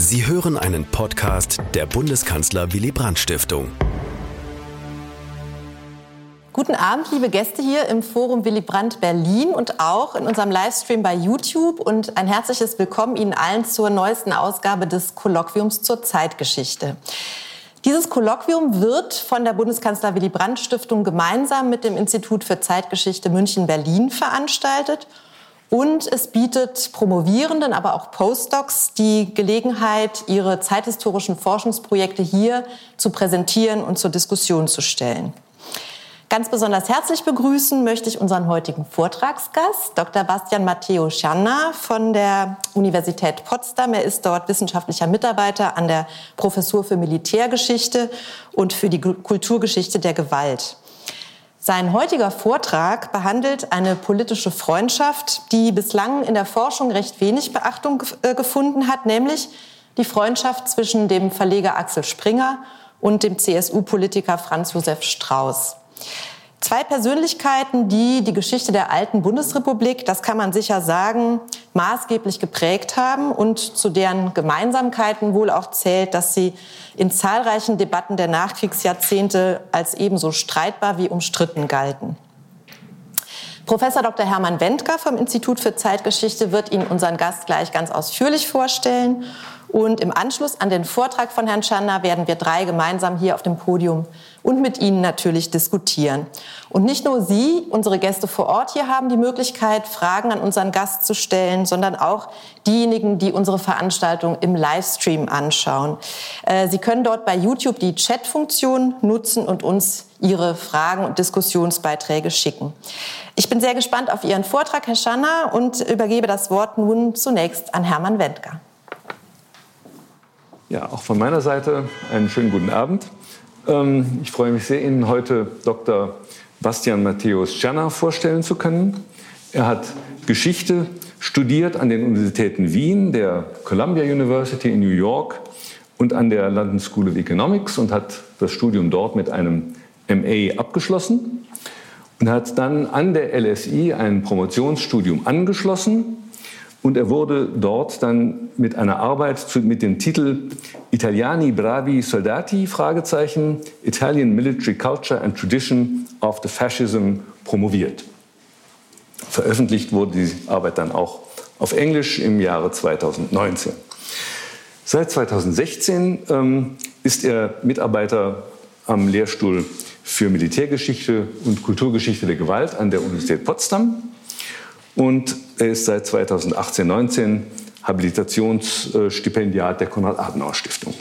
Sie hören einen Podcast der Bundeskanzler Willy Brandt Stiftung. Guten Abend, liebe Gäste hier im Forum Willy Brandt Berlin und auch in unserem Livestream bei YouTube und ein herzliches Willkommen Ihnen allen zur neuesten Ausgabe des Kolloquiums zur Zeitgeschichte. Dieses Kolloquium wird von der Bundeskanzler Willy Brandt Stiftung gemeinsam mit dem Institut für Zeitgeschichte München-Berlin veranstaltet. Und es bietet Promovierenden, aber auch Postdocs die Gelegenheit, ihre zeithistorischen Forschungsprojekte hier zu präsentieren und zur Diskussion zu stellen. Ganz besonders herzlich begrüßen möchte ich unseren heutigen Vortragsgast, Dr. Bastian Matteo Schanna von der Universität Potsdam. Er ist dort wissenschaftlicher Mitarbeiter an der Professur für Militärgeschichte und für die Kulturgeschichte der Gewalt. Sein heutiger Vortrag behandelt eine politische Freundschaft, die bislang in der Forschung recht wenig Beachtung äh, gefunden hat, nämlich die Freundschaft zwischen dem Verleger Axel Springer und dem CSU-Politiker Franz Josef Strauß. Zwei Persönlichkeiten, die die Geschichte der alten Bundesrepublik, das kann man sicher sagen, maßgeblich geprägt haben und zu deren Gemeinsamkeiten wohl auch zählt, dass sie in zahlreichen Debatten der Nachkriegsjahrzehnte als ebenso streitbar wie umstritten galten. Professor Dr. Hermann Wendker vom Institut für Zeitgeschichte wird Ihnen unseren Gast gleich ganz ausführlich vorstellen. Und im Anschluss an den Vortrag von Herrn Schanner werden wir drei gemeinsam hier auf dem Podium und mit Ihnen natürlich diskutieren. Und nicht nur Sie, unsere Gäste vor Ort hier haben die Möglichkeit, Fragen an unseren Gast zu stellen, sondern auch diejenigen, die unsere Veranstaltung im Livestream anschauen. Äh, Sie können dort bei YouTube die Chat-Funktion nutzen und uns Ihre Fragen und Diskussionsbeiträge schicken. Ich bin sehr gespannt auf Ihren Vortrag, Herr Schanner, und übergebe das Wort nun zunächst an Hermann Wendker. Ja, auch von meiner Seite einen schönen guten Abend. Ähm, ich freue mich sehr, Ihnen heute Dr. Bastian Matthäus Czerner vorstellen zu können. Er hat Geschichte studiert an den Universitäten Wien, der Columbia University in New York und an der London School of Economics und hat das Studium dort mit einem MA abgeschlossen und hat dann an der LSI ein Promotionsstudium angeschlossen und er wurde dort dann mit einer Arbeit zu, mit dem Titel Italiani bravi soldati, Fragezeichen, Italian Military Culture and Tradition after Fascism promoviert. Veröffentlicht wurde die Arbeit dann auch auf Englisch im Jahre 2019. Seit 2016 ähm, ist er Mitarbeiter am Lehrstuhl für Militärgeschichte und Kulturgeschichte der Gewalt an der Universität Potsdam und er ist seit 2018, 19 Habilitationsstipendiat der Konrad-Adenauer-Stiftung.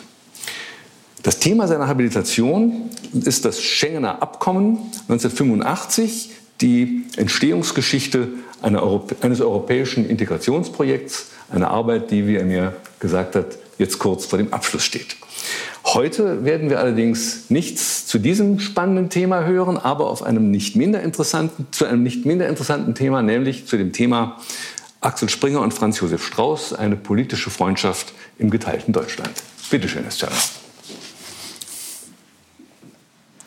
Das Thema seiner Habilitation ist das Schengener Abkommen 1985, die Entstehungsgeschichte eines europäischen Integrationsprojekts, eine Arbeit, die, wie er mir gesagt hat, jetzt kurz vor dem Abschluss steht. Heute werden wir allerdings nichts zu diesem spannenden Thema hören, aber auf einem nicht minder interessanten, zu einem nicht minder interessanten Thema, nämlich zu dem Thema Axel Springer und Franz Josef Strauß, eine politische Freundschaft im geteilten Deutschland. Bitte schön, Herr Stern.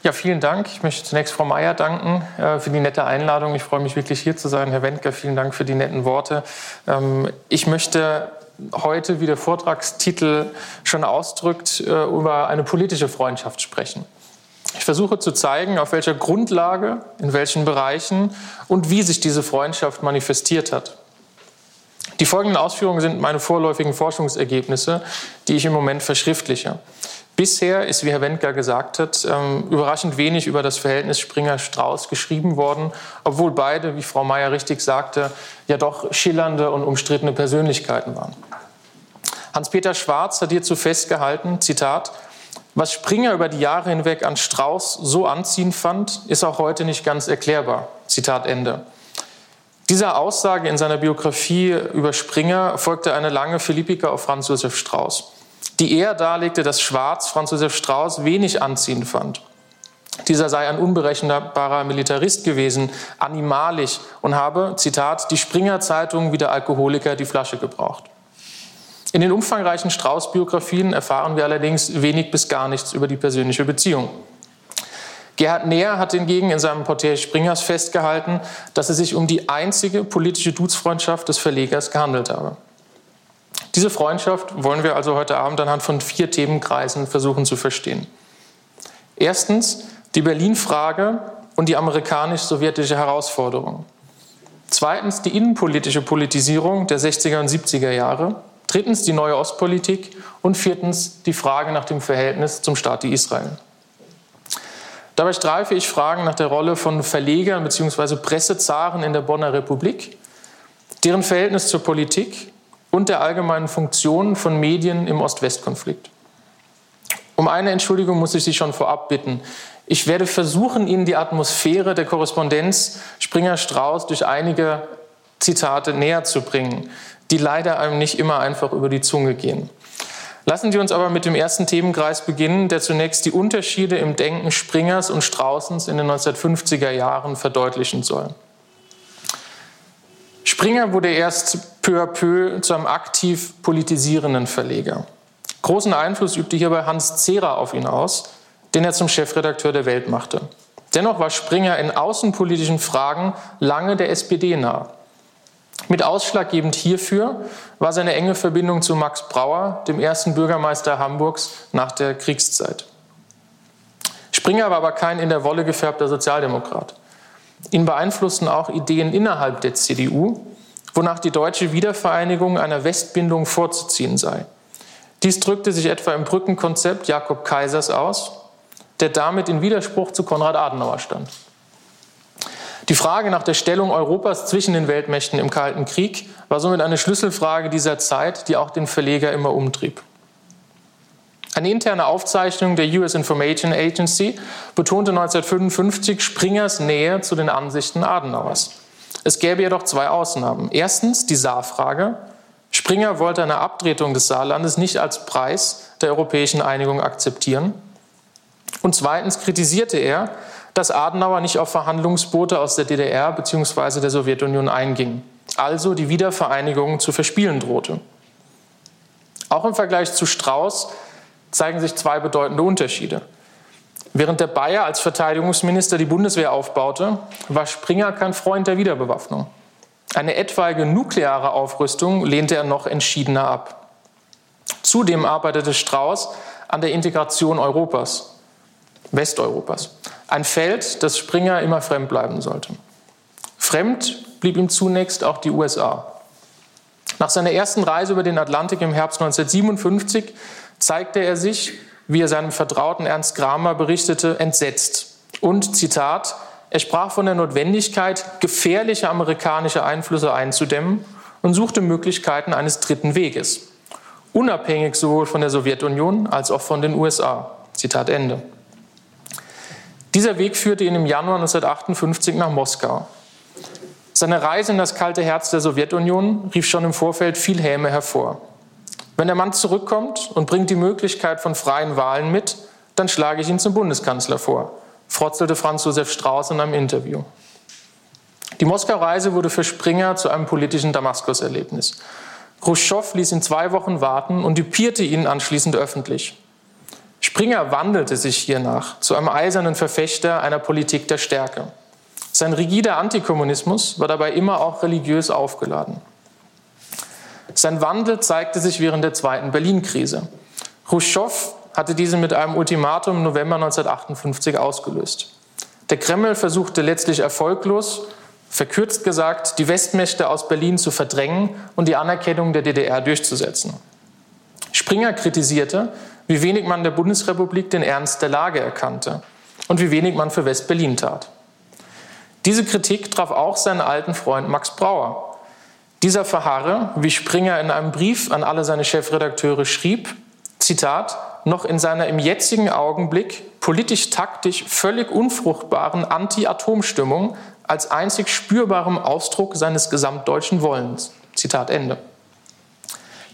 Ja, vielen Dank. Ich möchte zunächst Frau Mayer danken äh, für die nette Einladung. Ich freue mich wirklich hier zu sein. Herr Wendker, vielen Dank für die netten Worte. Ähm, ich möchte heute, wie der Vortragstitel schon ausdrückt, äh, über eine politische Freundschaft sprechen. Ich versuche zu zeigen, auf welcher Grundlage, in welchen Bereichen und wie sich diese Freundschaft manifestiert hat. Die folgenden Ausführungen sind meine vorläufigen Forschungsergebnisse, die ich im Moment verschriftliche. Bisher ist, wie Herr Wendker gesagt hat, ähm, überraschend wenig über das Verhältnis Springer-Strauß geschrieben worden, obwohl beide, wie Frau Mayer richtig sagte, ja doch schillernde und umstrittene Persönlichkeiten waren. Hans-Peter Schwarz hat hierzu festgehalten, Zitat, was Springer über die Jahre hinweg an Strauß so anziehend fand, ist auch heute nicht ganz erklärbar. Zitat Ende. Dieser Aussage in seiner Biografie über Springer folgte eine lange Philippika auf Franz Josef Strauß die eher darlegte, dass Schwarz Franz Josef Strauß wenig anziehend fand. Dieser sei ein unberechenbarer Militarist gewesen, animalisch und habe, Zitat, die Springer Zeitung wie der Alkoholiker die Flasche gebraucht. In den umfangreichen Strauß-Biografien erfahren wir allerdings wenig bis gar nichts über die persönliche Beziehung. Gerhard Neher hat hingegen in seinem Porträt Springers festgehalten, dass es sich um die einzige politische Duzfreundschaft des Verlegers gehandelt habe. Diese Freundschaft wollen wir also heute Abend anhand von vier Themenkreisen versuchen zu verstehen. Erstens die Berlin-Frage und die amerikanisch-sowjetische Herausforderung. Zweitens die innenpolitische Politisierung der 60er und 70er Jahre. Drittens die neue Ostpolitik und viertens die Frage nach dem Verhältnis zum Staat Israel. Dabei streife ich Fragen nach der Rolle von Verlegern bzw. Pressezaren in der Bonner Republik, deren Verhältnis zur Politik und der allgemeinen Funktion von Medien im Ost-West-Konflikt. Um eine Entschuldigung muss ich Sie schon vorab bitten. Ich werde versuchen, Ihnen die Atmosphäre der Korrespondenz Springer-Strauß durch einige Zitate näher zu bringen, die leider einem nicht immer einfach über die Zunge gehen. Lassen Sie uns aber mit dem ersten Themenkreis beginnen, der zunächst die Unterschiede im Denken Springers und Straußens in den 1950er Jahren verdeutlichen soll. Springer wurde erst peu à peu zu einem aktiv politisierenden Verleger. Großen Einfluss übte hierbei Hans Zehrer auf ihn aus, den er zum Chefredakteur der Welt machte. Dennoch war Springer in außenpolitischen Fragen lange der SPD nah. Mit ausschlaggebend hierfür war seine enge Verbindung zu Max Brauer, dem ersten Bürgermeister Hamburgs nach der Kriegszeit. Springer war aber kein in der Wolle gefärbter Sozialdemokrat. Ihn beeinflussten auch Ideen innerhalb der CDU, wonach die deutsche Wiedervereinigung einer Westbindung vorzuziehen sei. Dies drückte sich etwa im Brückenkonzept Jakob Kaisers aus, der damit in Widerspruch zu Konrad Adenauer stand. Die Frage nach der Stellung Europas zwischen den Weltmächten im Kalten Krieg war somit eine Schlüsselfrage dieser Zeit, die auch den Verleger immer umtrieb. Eine interne Aufzeichnung der US Information Agency betonte 1955 Springers Nähe zu den Ansichten Adenauers. Es gäbe jedoch zwei Ausnahmen. Erstens die Saarfrage. Springer wollte eine Abtretung des Saarlandes nicht als Preis der europäischen Einigung akzeptieren. Und zweitens kritisierte er, dass Adenauer nicht auf Verhandlungsboote aus der DDR bzw. der Sowjetunion einging, also die Wiedervereinigung zu verspielen drohte. Auch im Vergleich zu Strauß zeigen sich zwei bedeutende Unterschiede. Während der Bayer als Verteidigungsminister die Bundeswehr aufbaute, war Springer kein Freund der Wiederbewaffnung. Eine etwaige nukleare Aufrüstung lehnte er noch entschiedener ab. Zudem arbeitete Strauß an der Integration Europas, Westeuropas. Ein Feld, das Springer immer fremd bleiben sollte. Fremd blieb ihm zunächst auch die USA. Nach seiner ersten Reise über den Atlantik im Herbst 1957 zeigte er sich, wie er seinem Vertrauten Ernst Kramer berichtete, entsetzt. Und, Zitat, er sprach von der Notwendigkeit, gefährliche amerikanische Einflüsse einzudämmen und suchte Möglichkeiten eines dritten Weges, unabhängig sowohl von der Sowjetunion als auch von den USA. Zitat Ende. Dieser Weg führte ihn im Januar 1958 nach Moskau. Seine Reise in das kalte Herz der Sowjetunion rief schon im Vorfeld viel Häme hervor. Wenn der Mann zurückkommt und bringt die Möglichkeit von freien Wahlen mit, dann schlage ich ihn zum Bundeskanzler vor, frotzelte Franz Josef Strauß in einem Interview. Die Moskau-Reise wurde für Springer zu einem politischen Damaskus-Erlebnis. Khrushchev ließ ihn zwei Wochen warten und dupierte ihn anschließend öffentlich. Springer wandelte sich hiernach zu einem eisernen Verfechter einer Politik der Stärke. Sein rigider Antikommunismus war dabei immer auch religiös aufgeladen. Sein Wandel zeigte sich während der zweiten Berlin-Krise. Khrushchev hatte diese mit einem Ultimatum im November 1958 ausgelöst. Der Kreml versuchte letztlich erfolglos, verkürzt gesagt, die Westmächte aus Berlin zu verdrängen und die Anerkennung der DDR durchzusetzen. Springer kritisierte, wie wenig man der Bundesrepublik den Ernst der Lage erkannte und wie wenig man für West-Berlin tat. Diese Kritik traf auch seinen alten Freund Max Brauer, dieser verharre, wie Springer in einem Brief an alle seine Chefredakteure schrieb, Zitat, noch in seiner im jetzigen Augenblick politisch-taktisch völlig unfruchtbaren Anti-Atom-Stimmung als einzig spürbarem Ausdruck seines gesamtdeutschen Wollens. Zitat Ende.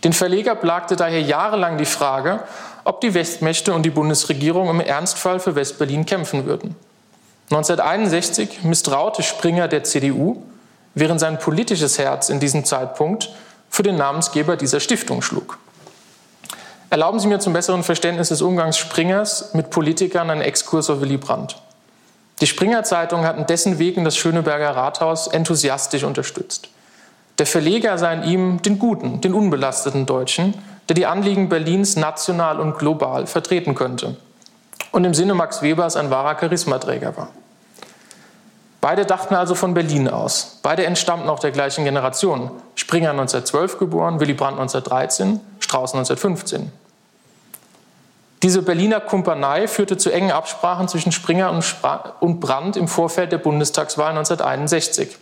Den Verleger plagte daher jahrelang die Frage, ob die Westmächte und die Bundesregierung im Ernstfall für Westberlin kämpfen würden. 1961 misstraute Springer der CDU während sein politisches Herz in diesem Zeitpunkt für den Namensgeber dieser Stiftung schlug. Erlauben Sie mir zum besseren Verständnis des Umgangs Springers mit Politikern einen Exkurs auf Willy Brandt. Die Springer Zeitung hat in dessen Weg in das Schöneberger Rathaus enthusiastisch unterstützt. Der Verleger sei in ihm den guten, den unbelasteten Deutschen, der die Anliegen Berlins national und global vertreten könnte und im Sinne Max Webers ein wahrer Charismaträger war. Beide dachten also von Berlin aus. Beide entstammten auch der gleichen Generation. Springer 1912 geboren, Willy Brandt 1913, Strauß 1915. Diese Berliner Kumpanei führte zu engen Absprachen zwischen Springer und Brandt im Vorfeld der Bundestagswahl 1961.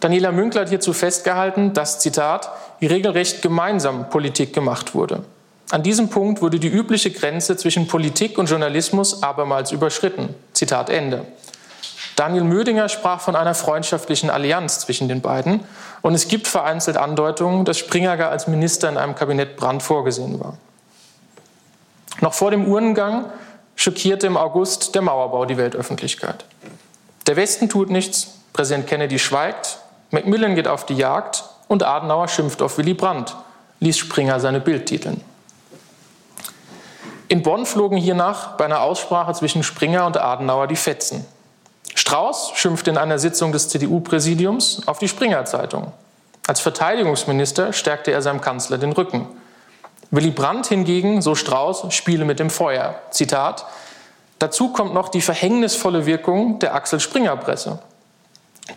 Daniela Münkler hat hierzu festgehalten, dass, Zitat, regelrecht gemeinsam Politik gemacht wurde. An diesem Punkt wurde die übliche Grenze zwischen Politik und Journalismus abermals überschritten. Zitat Ende. Daniel Mödinger sprach von einer freundschaftlichen Allianz zwischen den beiden und es gibt vereinzelt Andeutungen, dass Springer gar als Minister in einem Kabinett Brandt vorgesehen war. Noch vor dem Urnengang schockierte im August der Mauerbau die Weltöffentlichkeit. Der Westen tut nichts, Präsident Kennedy schweigt, Macmillan geht auf die Jagd und Adenauer schimpft auf Willy Brandt, ließ Springer seine Bild titeln. In Bonn flogen hiernach bei einer Aussprache zwischen Springer und Adenauer die Fetzen. Strauß schimpfte in einer Sitzung des CDU-Präsidiums auf die Springer-Zeitung. Als Verteidigungsminister stärkte er seinem Kanzler den Rücken. Willy Brandt hingegen, so Strauß, spiele mit dem Feuer. Zitat: Dazu kommt noch die verhängnisvolle Wirkung der Axel Springer Presse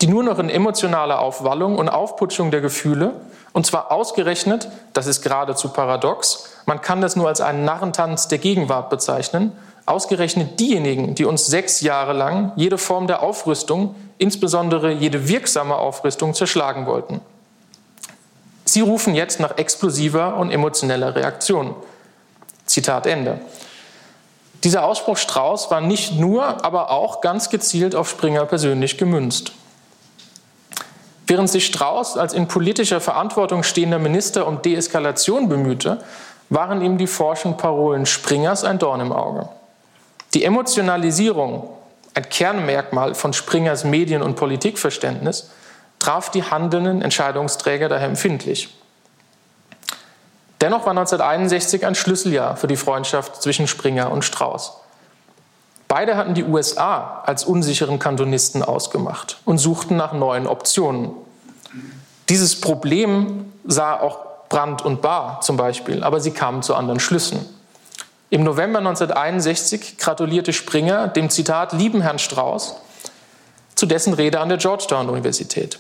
die nur noch in emotionaler Aufwallung und Aufputschung der Gefühle, und zwar ausgerechnet, das ist geradezu paradox, man kann das nur als einen Narrentanz der Gegenwart bezeichnen, ausgerechnet diejenigen, die uns sechs Jahre lang jede Form der Aufrüstung, insbesondere jede wirksame Aufrüstung, zerschlagen wollten. Sie rufen jetzt nach explosiver und emotioneller Reaktion. Zitat Ende. Dieser Ausspruch Strauß war nicht nur, aber auch ganz gezielt auf Springer persönlich gemünzt. Während sich Strauß als in politischer Verantwortung stehender Minister um Deeskalation bemühte, waren ihm die forschen Parolen Springers ein Dorn im Auge. Die Emotionalisierung, ein Kernmerkmal von Springers Medien- und Politikverständnis, traf die handelnden Entscheidungsträger daher empfindlich. Dennoch war 1961 ein Schlüsseljahr für die Freundschaft zwischen Springer und Strauß. Beide hatten die USA als unsicheren Kantonisten ausgemacht und suchten nach neuen Optionen. Dieses Problem sah auch Brandt und Bahr zum Beispiel, aber sie kamen zu anderen Schlüssen. Im November 1961 gratulierte Springer dem Zitat lieben Herrn Strauß zu dessen Rede an der Georgetown-Universität.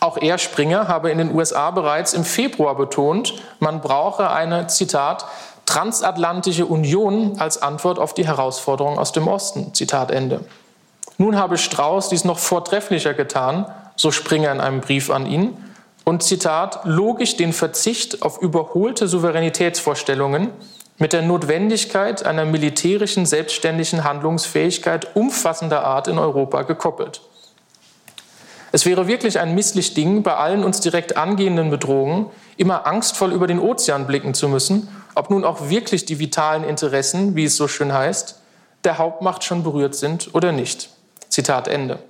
Auch er, Springer, habe in den USA bereits im Februar betont, man brauche eine, Zitat, transatlantische Union als Antwort auf die Herausforderungen aus dem Osten. Zitat Ende. Nun habe Strauß dies noch vortrefflicher getan, so Springer in einem Brief an ihn, und Zitat, logisch den Verzicht auf überholte Souveränitätsvorstellungen mit der Notwendigkeit einer militärischen selbstständigen Handlungsfähigkeit umfassender Art in Europa gekoppelt. Es wäre wirklich ein misslich Ding, bei allen uns direkt angehenden Bedrohungen immer angstvoll über den Ozean blicken zu müssen ob nun auch wirklich die vitalen Interessen, wie es so schön heißt, der Hauptmacht schon berührt sind oder nicht. Zitat Ende.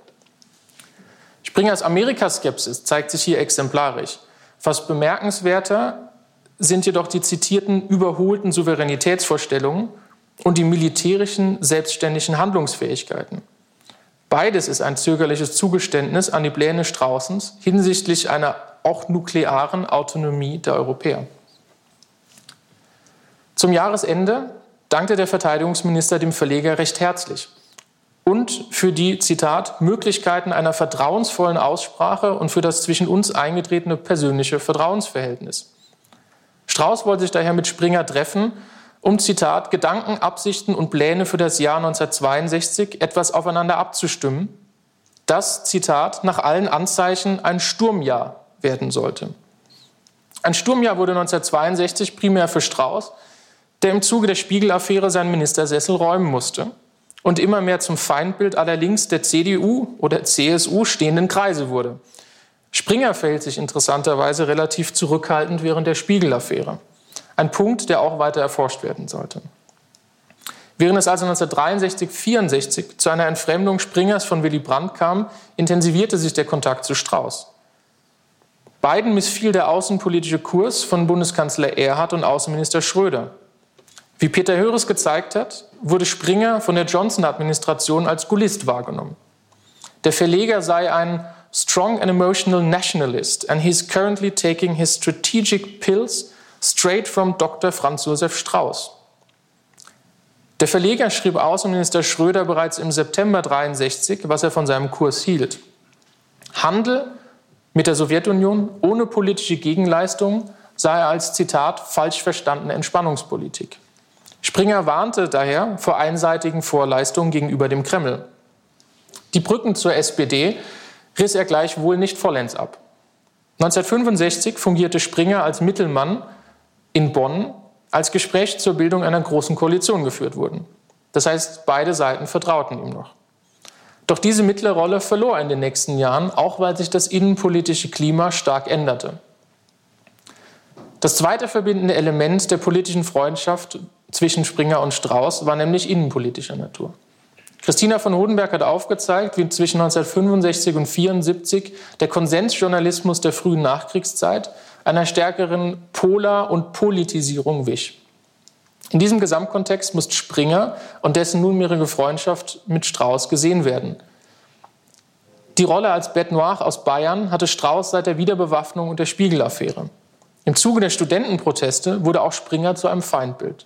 Springers Amerikaskepsis zeigt sich hier exemplarisch. Fast bemerkenswerter sind jedoch die zitierten überholten Souveränitätsvorstellungen und die militärischen selbstständigen Handlungsfähigkeiten. Beides ist ein zögerliches Zugeständnis an die Pläne Straußens hinsichtlich einer auch nuklearen Autonomie der Europäer. Zum Jahresende dankte der Verteidigungsminister dem Verleger recht herzlich und für die, Zitat, Möglichkeiten einer vertrauensvollen Aussprache und für das zwischen uns eingetretene persönliche Vertrauensverhältnis. Strauß wollte sich daher mit Springer treffen, um, Zitat, Gedanken, Absichten und Pläne für das Jahr 1962 etwas aufeinander abzustimmen, das, Zitat, nach allen Anzeichen ein Sturmjahr werden sollte. Ein Sturmjahr wurde 1962 primär für Strauß der im Zuge der Spiegel-Affäre seinen Ministersessel räumen musste und immer mehr zum Feindbild aller links der CDU oder CSU stehenden Kreise wurde. Springer verhält sich interessanterweise relativ zurückhaltend während der Spiegel-Affäre. Ein Punkt, der auch weiter erforscht werden sollte. Während es also 1963-64 zu einer Entfremdung Springers von Willy Brandt kam, intensivierte sich der Kontakt zu Strauß. Beiden missfiel der außenpolitische Kurs von Bundeskanzler Erhard und Außenminister Schröder. Wie Peter Höres gezeigt hat, wurde Springer von der Johnson-Administration als Gullist wahrgenommen. Der Verleger sei ein strong and emotional nationalist, and he's currently taking his strategic pills straight from Dr. Franz Josef Strauß. Der Verleger schrieb Außenminister Schröder bereits im September 63, was er von seinem Kurs hielt. Handel mit der Sowjetunion ohne politische Gegenleistung sei als Zitat falsch verstandene Entspannungspolitik. Springer warnte daher vor einseitigen Vorleistungen gegenüber dem Kreml. Die Brücken zur SPD riss er gleichwohl nicht vollends ab. 1965 fungierte Springer als Mittelmann in Bonn als Gespräche zur Bildung einer großen Koalition geführt wurden. Das heißt, beide Seiten vertrauten ihm noch. Doch diese mittlere Rolle verlor er in den nächsten Jahren, auch weil sich das innenpolitische Klima stark änderte. Das zweite verbindende Element der politischen Freundschaft zwischen Springer und Strauß war nämlich innenpolitischer Natur. Christina von Hodenberg hat aufgezeigt, wie zwischen 1965 und 1974 der Konsensjournalismus der frühen Nachkriegszeit einer stärkeren Polar- und Politisierung wich. In diesem Gesamtkontext muss Springer und dessen nunmehrige Freundschaft mit Strauß gesehen werden. Die Rolle als Bête Noire aus Bayern hatte Strauß seit der Wiederbewaffnung und der Spiegelaffäre. Im Zuge der Studentenproteste wurde auch Springer zu einem Feindbild.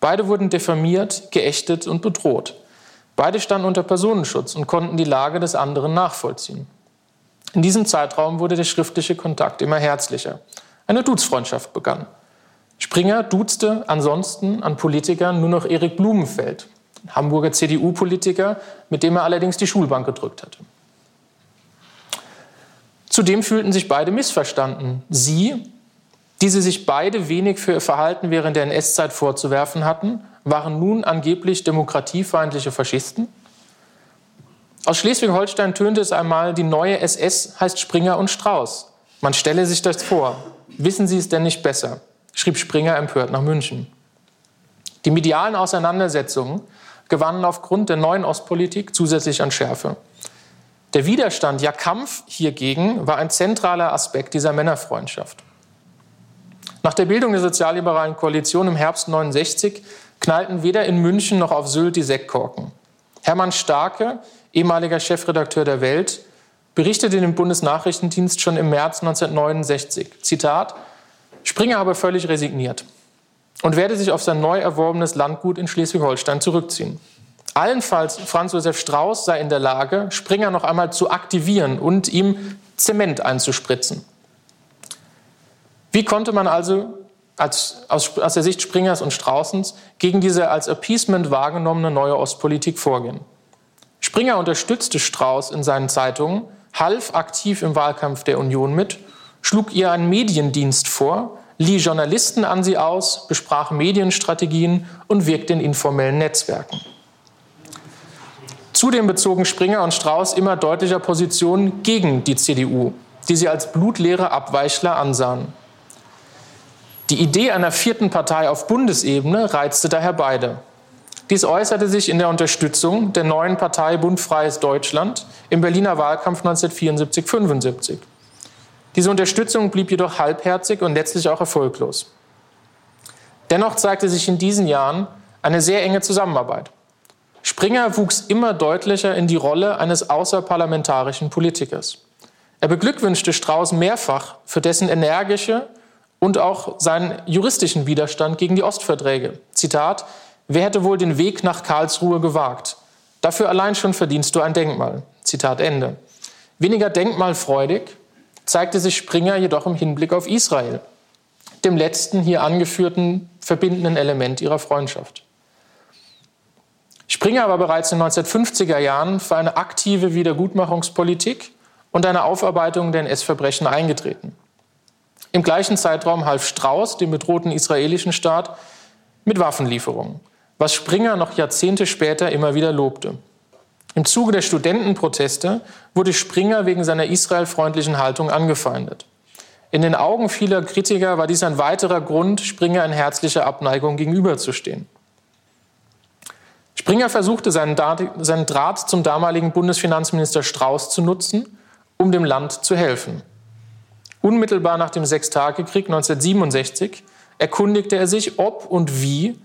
Beide wurden diffamiert, geächtet und bedroht. Beide standen unter Personenschutz und konnten die Lage des anderen nachvollziehen. In diesem Zeitraum wurde der schriftliche Kontakt immer herzlicher. Eine Duzfreundschaft begann. Springer duzte ansonsten an Politikern nur noch Erik Blumenfeld, Hamburger CDU-Politiker, mit dem er allerdings die Schulbank gedrückt hatte. Zudem fühlten sich beide missverstanden. Sie, die sie sich beide wenig für ihr Verhalten während der NS-Zeit vorzuwerfen hatten, waren nun angeblich demokratiefeindliche Faschisten. Aus Schleswig-Holstein tönte es einmal, die neue SS heißt Springer und Strauß. Man stelle sich das vor. Wissen Sie es denn nicht besser? schrieb Springer empört nach München. Die medialen Auseinandersetzungen gewannen aufgrund der neuen Ostpolitik zusätzlich an Schärfe. Der Widerstand, ja Kampf hiergegen, war ein zentraler Aspekt dieser Männerfreundschaft. Nach der Bildung der sozialliberalen Koalition im Herbst 69 knallten weder in München noch auf Sylt die Sektkorken. Hermann Starke, ehemaliger Chefredakteur der Welt, berichtete dem Bundesnachrichtendienst schon im März 1969, Zitat, Springer habe völlig resigniert und werde sich auf sein neu erworbenes Landgut in Schleswig-Holstein zurückziehen. Allenfalls Franz Josef Strauß sei in der Lage, Springer noch einmal zu aktivieren und ihm Zement einzuspritzen. Wie konnte man also als, aus, aus der Sicht Springers und Straußens gegen diese als Appeasement wahrgenommene neue Ostpolitik vorgehen? Springer unterstützte Strauß in seinen Zeitungen, half aktiv im Wahlkampf der Union mit, schlug ihr einen Mediendienst vor, lieh Journalisten an sie aus, besprach Medienstrategien und wirkte in informellen Netzwerken. Zudem bezogen Springer und Strauß immer deutlicher Positionen gegen die CDU, die sie als blutleere Abweichler ansahen. Die Idee einer vierten Partei auf Bundesebene reizte daher beide. Dies äußerte sich in der Unterstützung der neuen Partei Bund Freies Deutschland im Berliner Wahlkampf 1974-75. Diese Unterstützung blieb jedoch halbherzig und letztlich auch erfolglos. Dennoch zeigte sich in diesen Jahren eine sehr enge Zusammenarbeit. Springer wuchs immer deutlicher in die Rolle eines außerparlamentarischen Politikers. Er beglückwünschte Strauß mehrfach für dessen energische und auch seinen juristischen Widerstand gegen die Ostverträge. Zitat, Wer hätte wohl den Weg nach Karlsruhe gewagt? Dafür allein schon verdienst du ein Denkmal. Zitat Ende. Weniger denkmalfreudig zeigte sich Springer jedoch im Hinblick auf Israel, dem letzten hier angeführten verbindenden Element ihrer Freundschaft. Springer war bereits in den 1950er Jahren für eine aktive Wiedergutmachungspolitik und eine Aufarbeitung der NS-Verbrechen eingetreten. Im gleichen Zeitraum half Strauß dem bedrohten israelischen Staat mit Waffenlieferungen was Springer noch Jahrzehnte später immer wieder lobte. Im Zuge der Studentenproteste wurde Springer wegen seiner israelfreundlichen Haltung angefeindet. In den Augen vieler Kritiker war dies ein weiterer Grund, Springer in herzlicher Abneigung gegenüberzustehen. Springer versuchte seinen Draht zum damaligen Bundesfinanzminister Strauß zu nutzen, um dem Land zu helfen. Unmittelbar nach dem Sechstagekrieg 1967 erkundigte er sich, ob und wie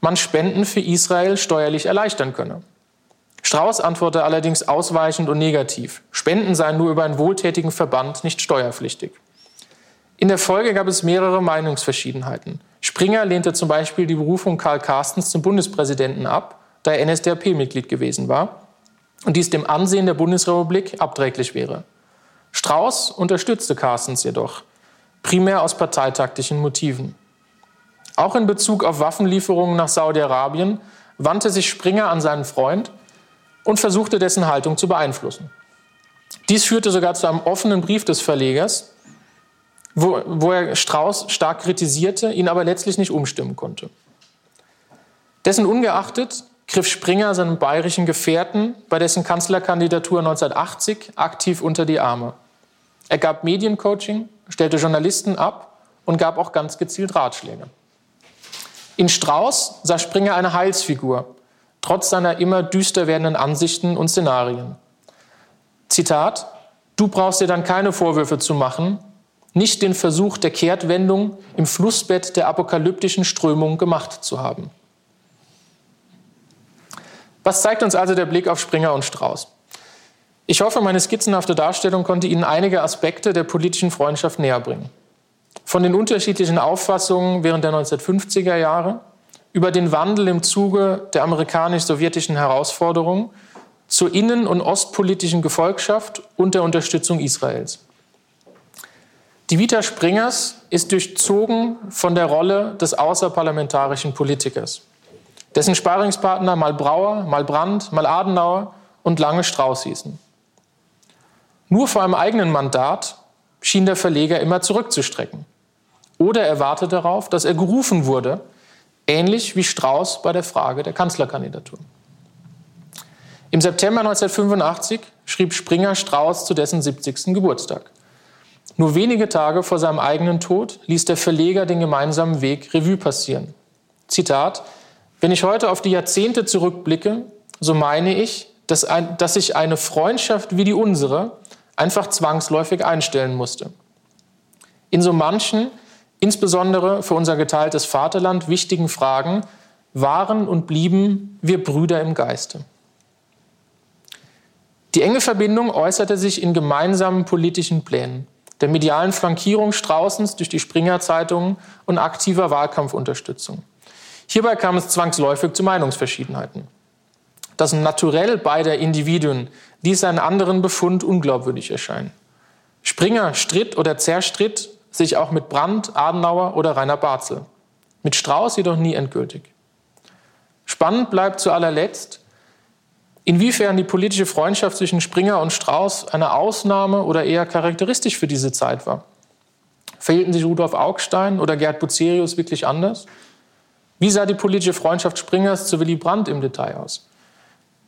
man Spenden für Israel steuerlich erleichtern könne. Strauß antwortete allerdings ausweichend und negativ. Spenden seien nur über einen wohltätigen Verband nicht steuerpflichtig. In der Folge gab es mehrere Meinungsverschiedenheiten. Springer lehnte zum Beispiel die Berufung Karl Carstens zum Bundespräsidenten ab, da er NSDAP-Mitglied gewesen war und dies dem Ansehen der Bundesrepublik abträglich wäre. Strauß unterstützte Carstens jedoch, primär aus parteitaktischen Motiven. Auch in Bezug auf Waffenlieferungen nach Saudi-Arabien wandte sich Springer an seinen Freund und versuchte dessen Haltung zu beeinflussen. Dies führte sogar zu einem offenen Brief des Verlegers, wo, wo er Strauß stark kritisierte, ihn aber letztlich nicht umstimmen konnte. Dessen ungeachtet griff Springer seinem bayerischen Gefährten bei dessen Kanzlerkandidatur 1980 aktiv unter die Arme. Er gab Mediencoaching, stellte Journalisten ab und gab auch ganz gezielt Ratschläge. In Strauß sah Springer eine Heilsfigur, trotz seiner immer düster werdenden Ansichten und Szenarien. Zitat, du brauchst dir dann keine Vorwürfe zu machen, nicht den Versuch der Kehrtwendung im Flussbett der apokalyptischen Strömung gemacht zu haben. Was zeigt uns also der Blick auf Springer und Strauß? Ich hoffe, meine skizzenhafte Darstellung konnte Ihnen einige Aspekte der politischen Freundschaft näherbringen. Von den unterschiedlichen Auffassungen während der 1950er Jahre über den Wandel im Zuge der amerikanisch-sowjetischen Herausforderungen zur innen- und ostpolitischen Gefolgschaft und der Unterstützung Israels. Die Vita Springers ist durchzogen von der Rolle des außerparlamentarischen Politikers dessen Sparingspartner mal Brauer, mal Brandt, mal Adenauer und lange Strauß hießen. Nur vor einem eigenen Mandat schien der Verleger immer zurückzustrecken. Oder er wartete darauf, dass er gerufen wurde, ähnlich wie Strauß bei der Frage der Kanzlerkandidatur. Im September 1985 schrieb Springer Strauß zu dessen 70. Geburtstag. Nur wenige Tage vor seinem eigenen Tod ließ der Verleger den gemeinsamen Weg Revue passieren. Zitat, wenn ich heute auf die Jahrzehnte zurückblicke, so meine ich, dass, ein, dass sich eine Freundschaft wie die unsere einfach zwangsläufig einstellen musste. In so manchen, insbesondere für unser geteiltes Vaterland, wichtigen Fragen waren und blieben wir Brüder im Geiste. Die enge Verbindung äußerte sich in gemeinsamen politischen Plänen, der medialen Flankierung Straußens durch die Springer-Zeitungen und aktiver Wahlkampfunterstützung. Hierbei kam es zwangsläufig zu Meinungsverschiedenheiten. Das Naturell beider Individuen ließ einen anderen Befund unglaubwürdig erscheinen. Springer stritt oder zerstritt sich auch mit Brandt, Adenauer oder Rainer Barzel. Mit Strauß jedoch nie endgültig. Spannend bleibt zu allerletzt, inwiefern die politische Freundschaft zwischen Springer und Strauß eine Ausnahme oder eher charakteristisch für diese Zeit war. Verhielten sich Rudolf Augstein oder Gerd Bucerius wirklich anders? Wie sah die politische Freundschaft Springers zu Willy Brandt im Detail aus?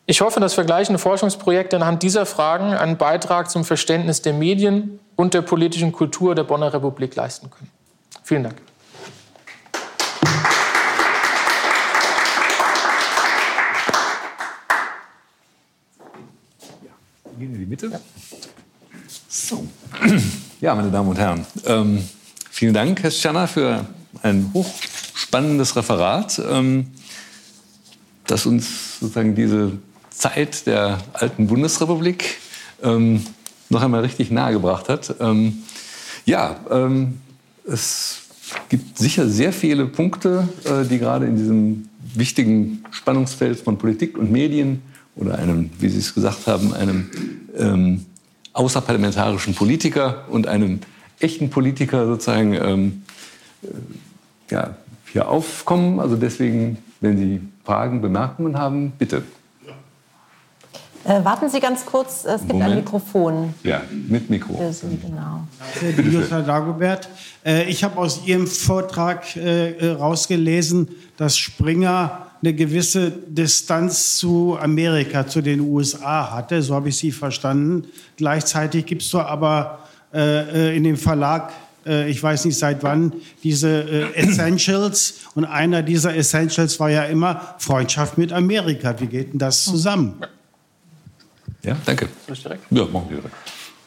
Ich hoffe, dass vergleichende Forschungsprojekte anhand dieser Fragen einen Beitrag zum Verständnis der Medien und der politischen Kultur der Bonner Republik leisten können. Vielen Dank. Gehen in die Mitte. So. Ja, meine Damen und Herren, ähm, vielen Dank, Herr Schanner, für ein hoch spannendes Referat, ähm, das uns sozusagen diese Zeit der alten Bundesrepublik ähm, noch einmal richtig nahegebracht hat. Ähm, ja, ähm, es gibt sicher sehr viele Punkte, äh, die gerade in diesem wichtigen Spannungsfeld von Politik und Medien oder einem, wie Sie es gesagt haben, einem ähm, außerparlamentarischen Politiker und einem echten Politiker sozusagen ähm, äh, ja, hier aufkommen. Also deswegen, wenn Sie Fragen, Bemerkungen haben, bitte. Äh, warten Sie ganz kurz, es gibt Moment. ein Mikrofon. Ja, mit Mikro. Für Sie, genau. Jutta Dagobert. Äh, ich habe aus Ihrem Vortrag äh, rausgelesen, dass Springer eine gewisse Distanz zu Amerika, zu den USA hatte. So habe ich Sie verstanden. Gleichzeitig gibt es aber äh, in dem Verlag äh, ich weiß nicht seit wann, diese äh, Essentials. Und einer dieser Essentials war ja immer Freundschaft mit Amerika. Wie geht denn das zusammen? Ja, danke. Ja, machen wir direkt.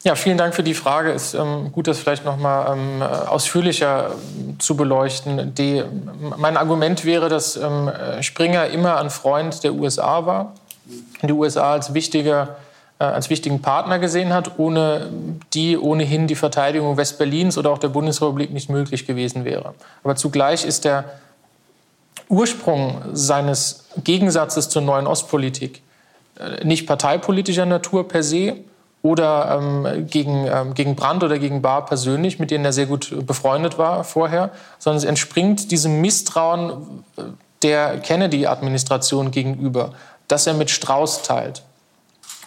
Ja, vielen Dank für die Frage. Es ist ähm, gut, das vielleicht noch mal ähm, ausführlicher ähm, zu beleuchten. Die, mein Argument wäre, dass ähm, Springer immer ein Freund der USA war die USA als wichtiger äh, als wichtigen Partner gesehen hat, ohne die ohnehin die Verteidigung Westberlins oder auch der Bundesrepublik nicht möglich gewesen wäre. Aber zugleich ist der Ursprung seines Gegensatzes zur neuen Ostpolitik nicht parteipolitischer Natur per se oder ähm, gegen, ähm, gegen Brandt oder gegen Bahr persönlich, mit denen er sehr gut befreundet war vorher, sondern es entspringt diesem Misstrauen äh, der Kennedy-Administration gegenüber, das er mit Strauß teilt.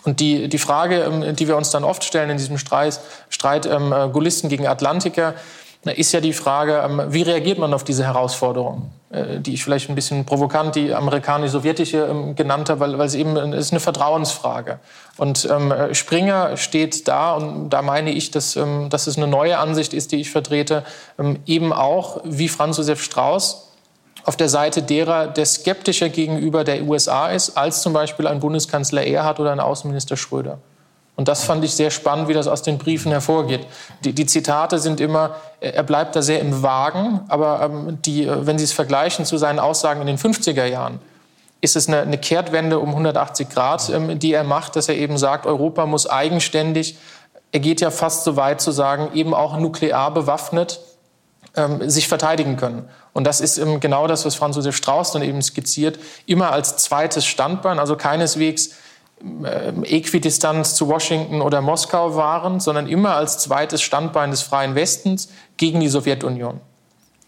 Und die, die Frage, ähm, die wir uns dann oft stellen in diesem Streit, Streit ähm, äh, Gullisten gegen Atlantiker, ist ja die Frage, ähm, wie reagiert man auf diese Herausforderung, äh, die ich vielleicht ein bisschen provokant die amerikanisch-sowjetische ähm, genannt habe, weil, weil es eben es ist eine Vertrauensfrage. Und ähm, Springer steht da, und da meine ich, dass, ähm, dass es eine neue Ansicht ist, die ich vertrete, ähm, eben auch wie Franz Josef Strauß auf der Seite derer, der skeptischer gegenüber der USA ist, als zum Beispiel ein Bundeskanzler Erhard oder ein Außenminister Schröder. Und das fand ich sehr spannend, wie das aus den Briefen hervorgeht. Die, die Zitate sind immer, er bleibt da sehr im Wagen, aber ähm, die, äh, wenn Sie es vergleichen zu seinen Aussagen in den 50er Jahren, ist es eine, eine Kehrtwende um 180 Grad, ähm, die er macht, dass er eben sagt, Europa muss eigenständig, er geht ja fast so weit zu sagen, eben auch nuklear bewaffnet ähm, sich verteidigen können. Und das ist genau das, was Franz Josef Strauß dann eben skizziert, immer als zweites Standbein, also keineswegs äh, Äquidistanz zu Washington oder Moskau waren, sondern immer als zweites Standbein des freien Westens gegen die Sowjetunion.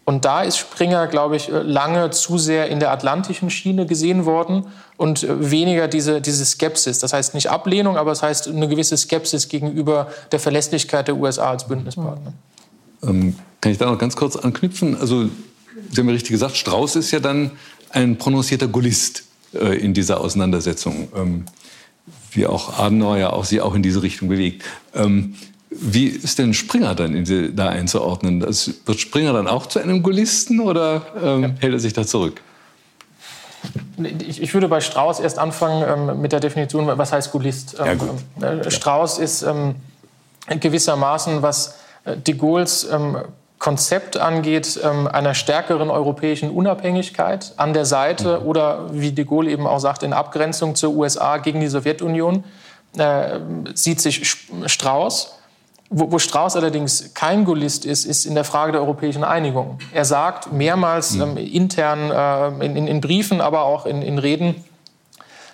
Und da ist Springer, glaube ich, lange zu sehr in der atlantischen Schiene gesehen worden und weniger diese, diese Skepsis. Das heißt nicht Ablehnung, aber es heißt eine gewisse Skepsis gegenüber der Verlässlichkeit der USA als Bündnispartner. Ähm, kann ich da noch ganz kurz anknüpfen? Also Sie haben ja richtig gesagt, Strauß ist ja dann ein prononcierter Gullist äh, in dieser Auseinandersetzung, ähm, wie auch Adenauer ja auch sie auch in diese Richtung bewegt. Ähm, wie ist denn Springer dann die, da einzuordnen? Das, wird Springer dann auch zu einem Gullisten oder ähm, ja. hält er sich da zurück? Ich, würde bei Strauß erst anfangen ähm, mit der Definition, was heißt Gullist? Ja, ähm, äh, Strauß ist ähm, gewissermaßen, was äh, de Gaulle's Konzept angeht, ähm, einer stärkeren europäischen Unabhängigkeit an der Seite mhm. oder, wie de Gaulle eben auch sagt, in Abgrenzung zur USA gegen die Sowjetunion, äh, sieht sich Strauß. Wo, wo Strauß allerdings kein Gaullist ist, ist in der Frage der europäischen Einigung. Er sagt mehrmals mhm. ähm, intern äh, in, in, in, Briefen, aber auch in, in Reden,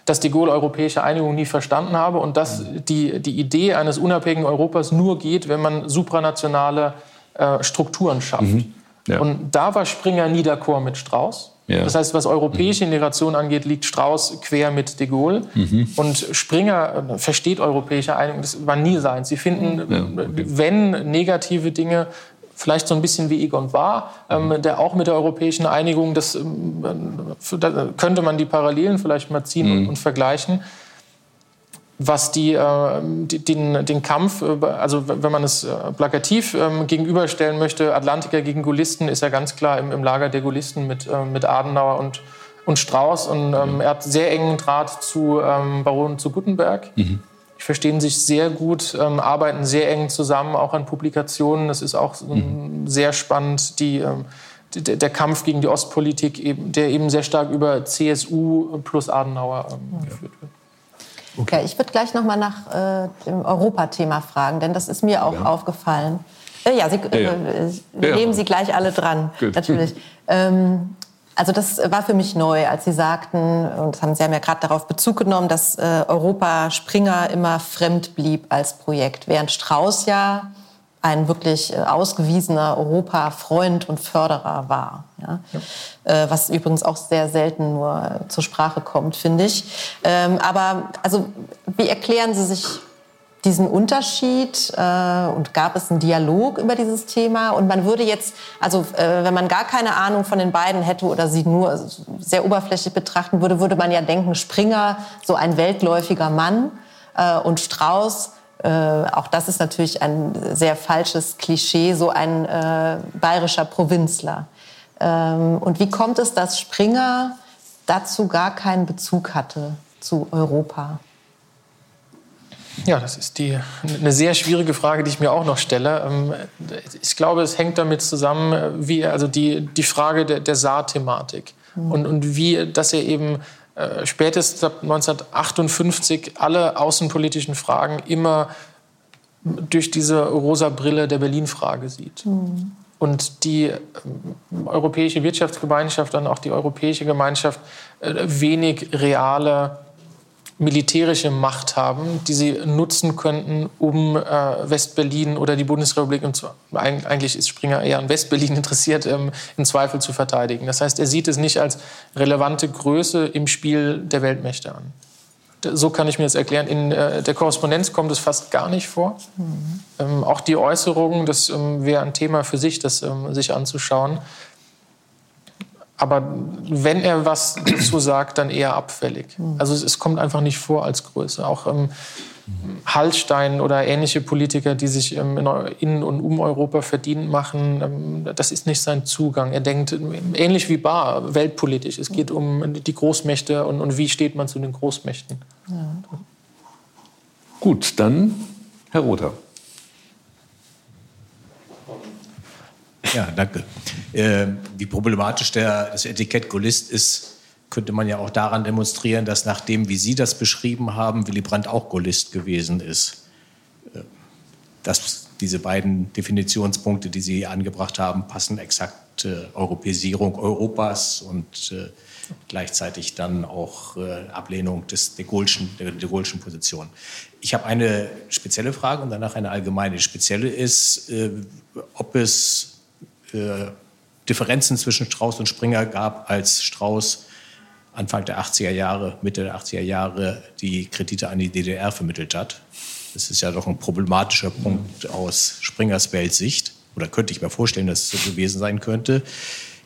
dass de Gaulle europäische Einigung nie verstanden habe und dass mhm. die, die Idee eines unabhängigen Europas nur geht, wenn man supranationale äh, Strukturen schafft. Mhm. Ja. Und da war Springer nie d'accord mit Strauß. Ja. Das heißt, was europäische mhm. Integration angeht, liegt Strauß quer mit de Gaulle. Mhm. Und Springer äh, versteht europäische Einigung. Das war nie sein. Sie finden, ja, okay. wenn negative Dinge, vielleicht so ein bisschen wie Egon war, ähm, mhm. der auch mit der europäischen Einigung, das, ähm, da könnte man die Parallelen vielleicht mal ziehen und, mhm. und vergleichen was die, äh, den, den Kampf, äh, also wenn man es äh, plakativ ähm, gegenüberstellen möchte, Atlantiker gegen Gullisten, ist er ganz klar im, im Lager der Gullisten mit, mit Adenauer und, und Strauß. Und ähm, mhm. er hat sehr engen Draht zu ähm, Baron zu Gutenberg. Mhm. Die verstehen sich sehr gut, ähm, arbeiten sehr eng zusammen, auch an Publikationen. Das ist auch mhm. sehr spannend, die, ähm, der, Kampf gegen die Ostpolitik, der eben sehr stark über CSU plus Adenauer ähm, geführt wird. Okay. Ja, ich würde gleich noch mal nach äh, dem Europathema fragen, denn das ist mir auch ja. aufgefallen. Äh, ja, Sie, äh, ja, wir nehmen Sie gleich alle dran, Gut. natürlich. Ähm, also das war für mich neu, als Sie sagten, und das haben Sie haben ja gerade darauf Bezug genommen, dass äh, Europa Springer immer fremd blieb als Projekt, während Strauß ja ein wirklich äh, ausgewiesener Europa-Freund und Förderer war. Ja? ja. Äh, was übrigens auch sehr selten nur zur Sprache kommt, finde ich. Ähm, aber also, wie erklären Sie sich diesen Unterschied äh, und gab es einen Dialog über dieses Thema? Und man würde jetzt, also wenn man gar keine Ahnung von den beiden hätte oder sie nur sehr oberflächlich betrachten würde, würde man ja denken, Springer, so ein weltläufiger Mann und Strauß, äh, auch das ist natürlich ein sehr falsches Klischee, so ein äh, bayerischer Provinzler. Ähm, und wie kommt es, dass Springer dazu gar keinen Bezug hatte zu Europa? Ja, das ist die, eine sehr schwierige Frage, die ich mir auch noch stelle. Ähm, ich glaube, es hängt damit zusammen, wie, also die, die Frage der, der Saarthematik mhm. und, und wie, dass er eben äh, spätestens ab 1958 alle außenpolitischen Fragen immer durch diese rosa Brille der Berlin-Frage sieht. Mhm. Und die äh, europäische Wirtschaftsgemeinschaft und auch die europäische Gemeinschaft äh, wenig reale militärische Macht haben, die sie nutzen könnten, um äh, Westberlin oder die Bundesrepublik, und eigentlich ist Springer eher an Westberlin interessiert, ähm, im Zweifel zu verteidigen. Das heißt, er sieht es nicht als relevante Größe im Spiel der Weltmächte an. So kann ich mir das erklären. In äh, der Korrespondenz kommt es fast gar nicht vor. Mhm. Ähm, auch die Äußerungen, das ähm, wäre ein Thema für sich, das ähm, sich anzuschauen. Aber wenn er was dazu sagt, dann eher abfällig. Also es, es kommt einfach nicht vor als Größe. Auch ähm, Hallstein oder ähnliche Politiker, die sich ähm, in und um Europa verdient machen, ähm, das ist nicht sein Zugang. Er denkt ähnlich wie Barr, weltpolitisch. Es geht um die Großmächte und, und wie steht man zu den Großmächten. Ja. Gut, dann Herr Rother. Ja, danke. Äh, wie problematisch der, das Etikett Gaullist ist, könnte man ja auch daran demonstrieren, dass nach dem, wie Sie das beschrieben haben, Willy Brandt auch Gaullist gewesen ist. Äh, dass diese beiden Definitionspunkte, die Sie angebracht haben, passen exakt äh, Europäisierung Europas und äh, gleichzeitig dann auch äh, Ablehnung des der de Gaulle'schen Position. Ich habe eine spezielle Frage und danach eine allgemeine. Die spezielle ist, äh, ob es äh, Differenzen zwischen Strauß und Springer gab, als Strauß Anfang der 80er Jahre, Mitte der 80er Jahre die Kredite an die DDR vermittelt hat. Das ist ja doch ein problematischer Punkt aus Springers Weltsicht. Oder könnte ich mir vorstellen, dass es so gewesen sein könnte.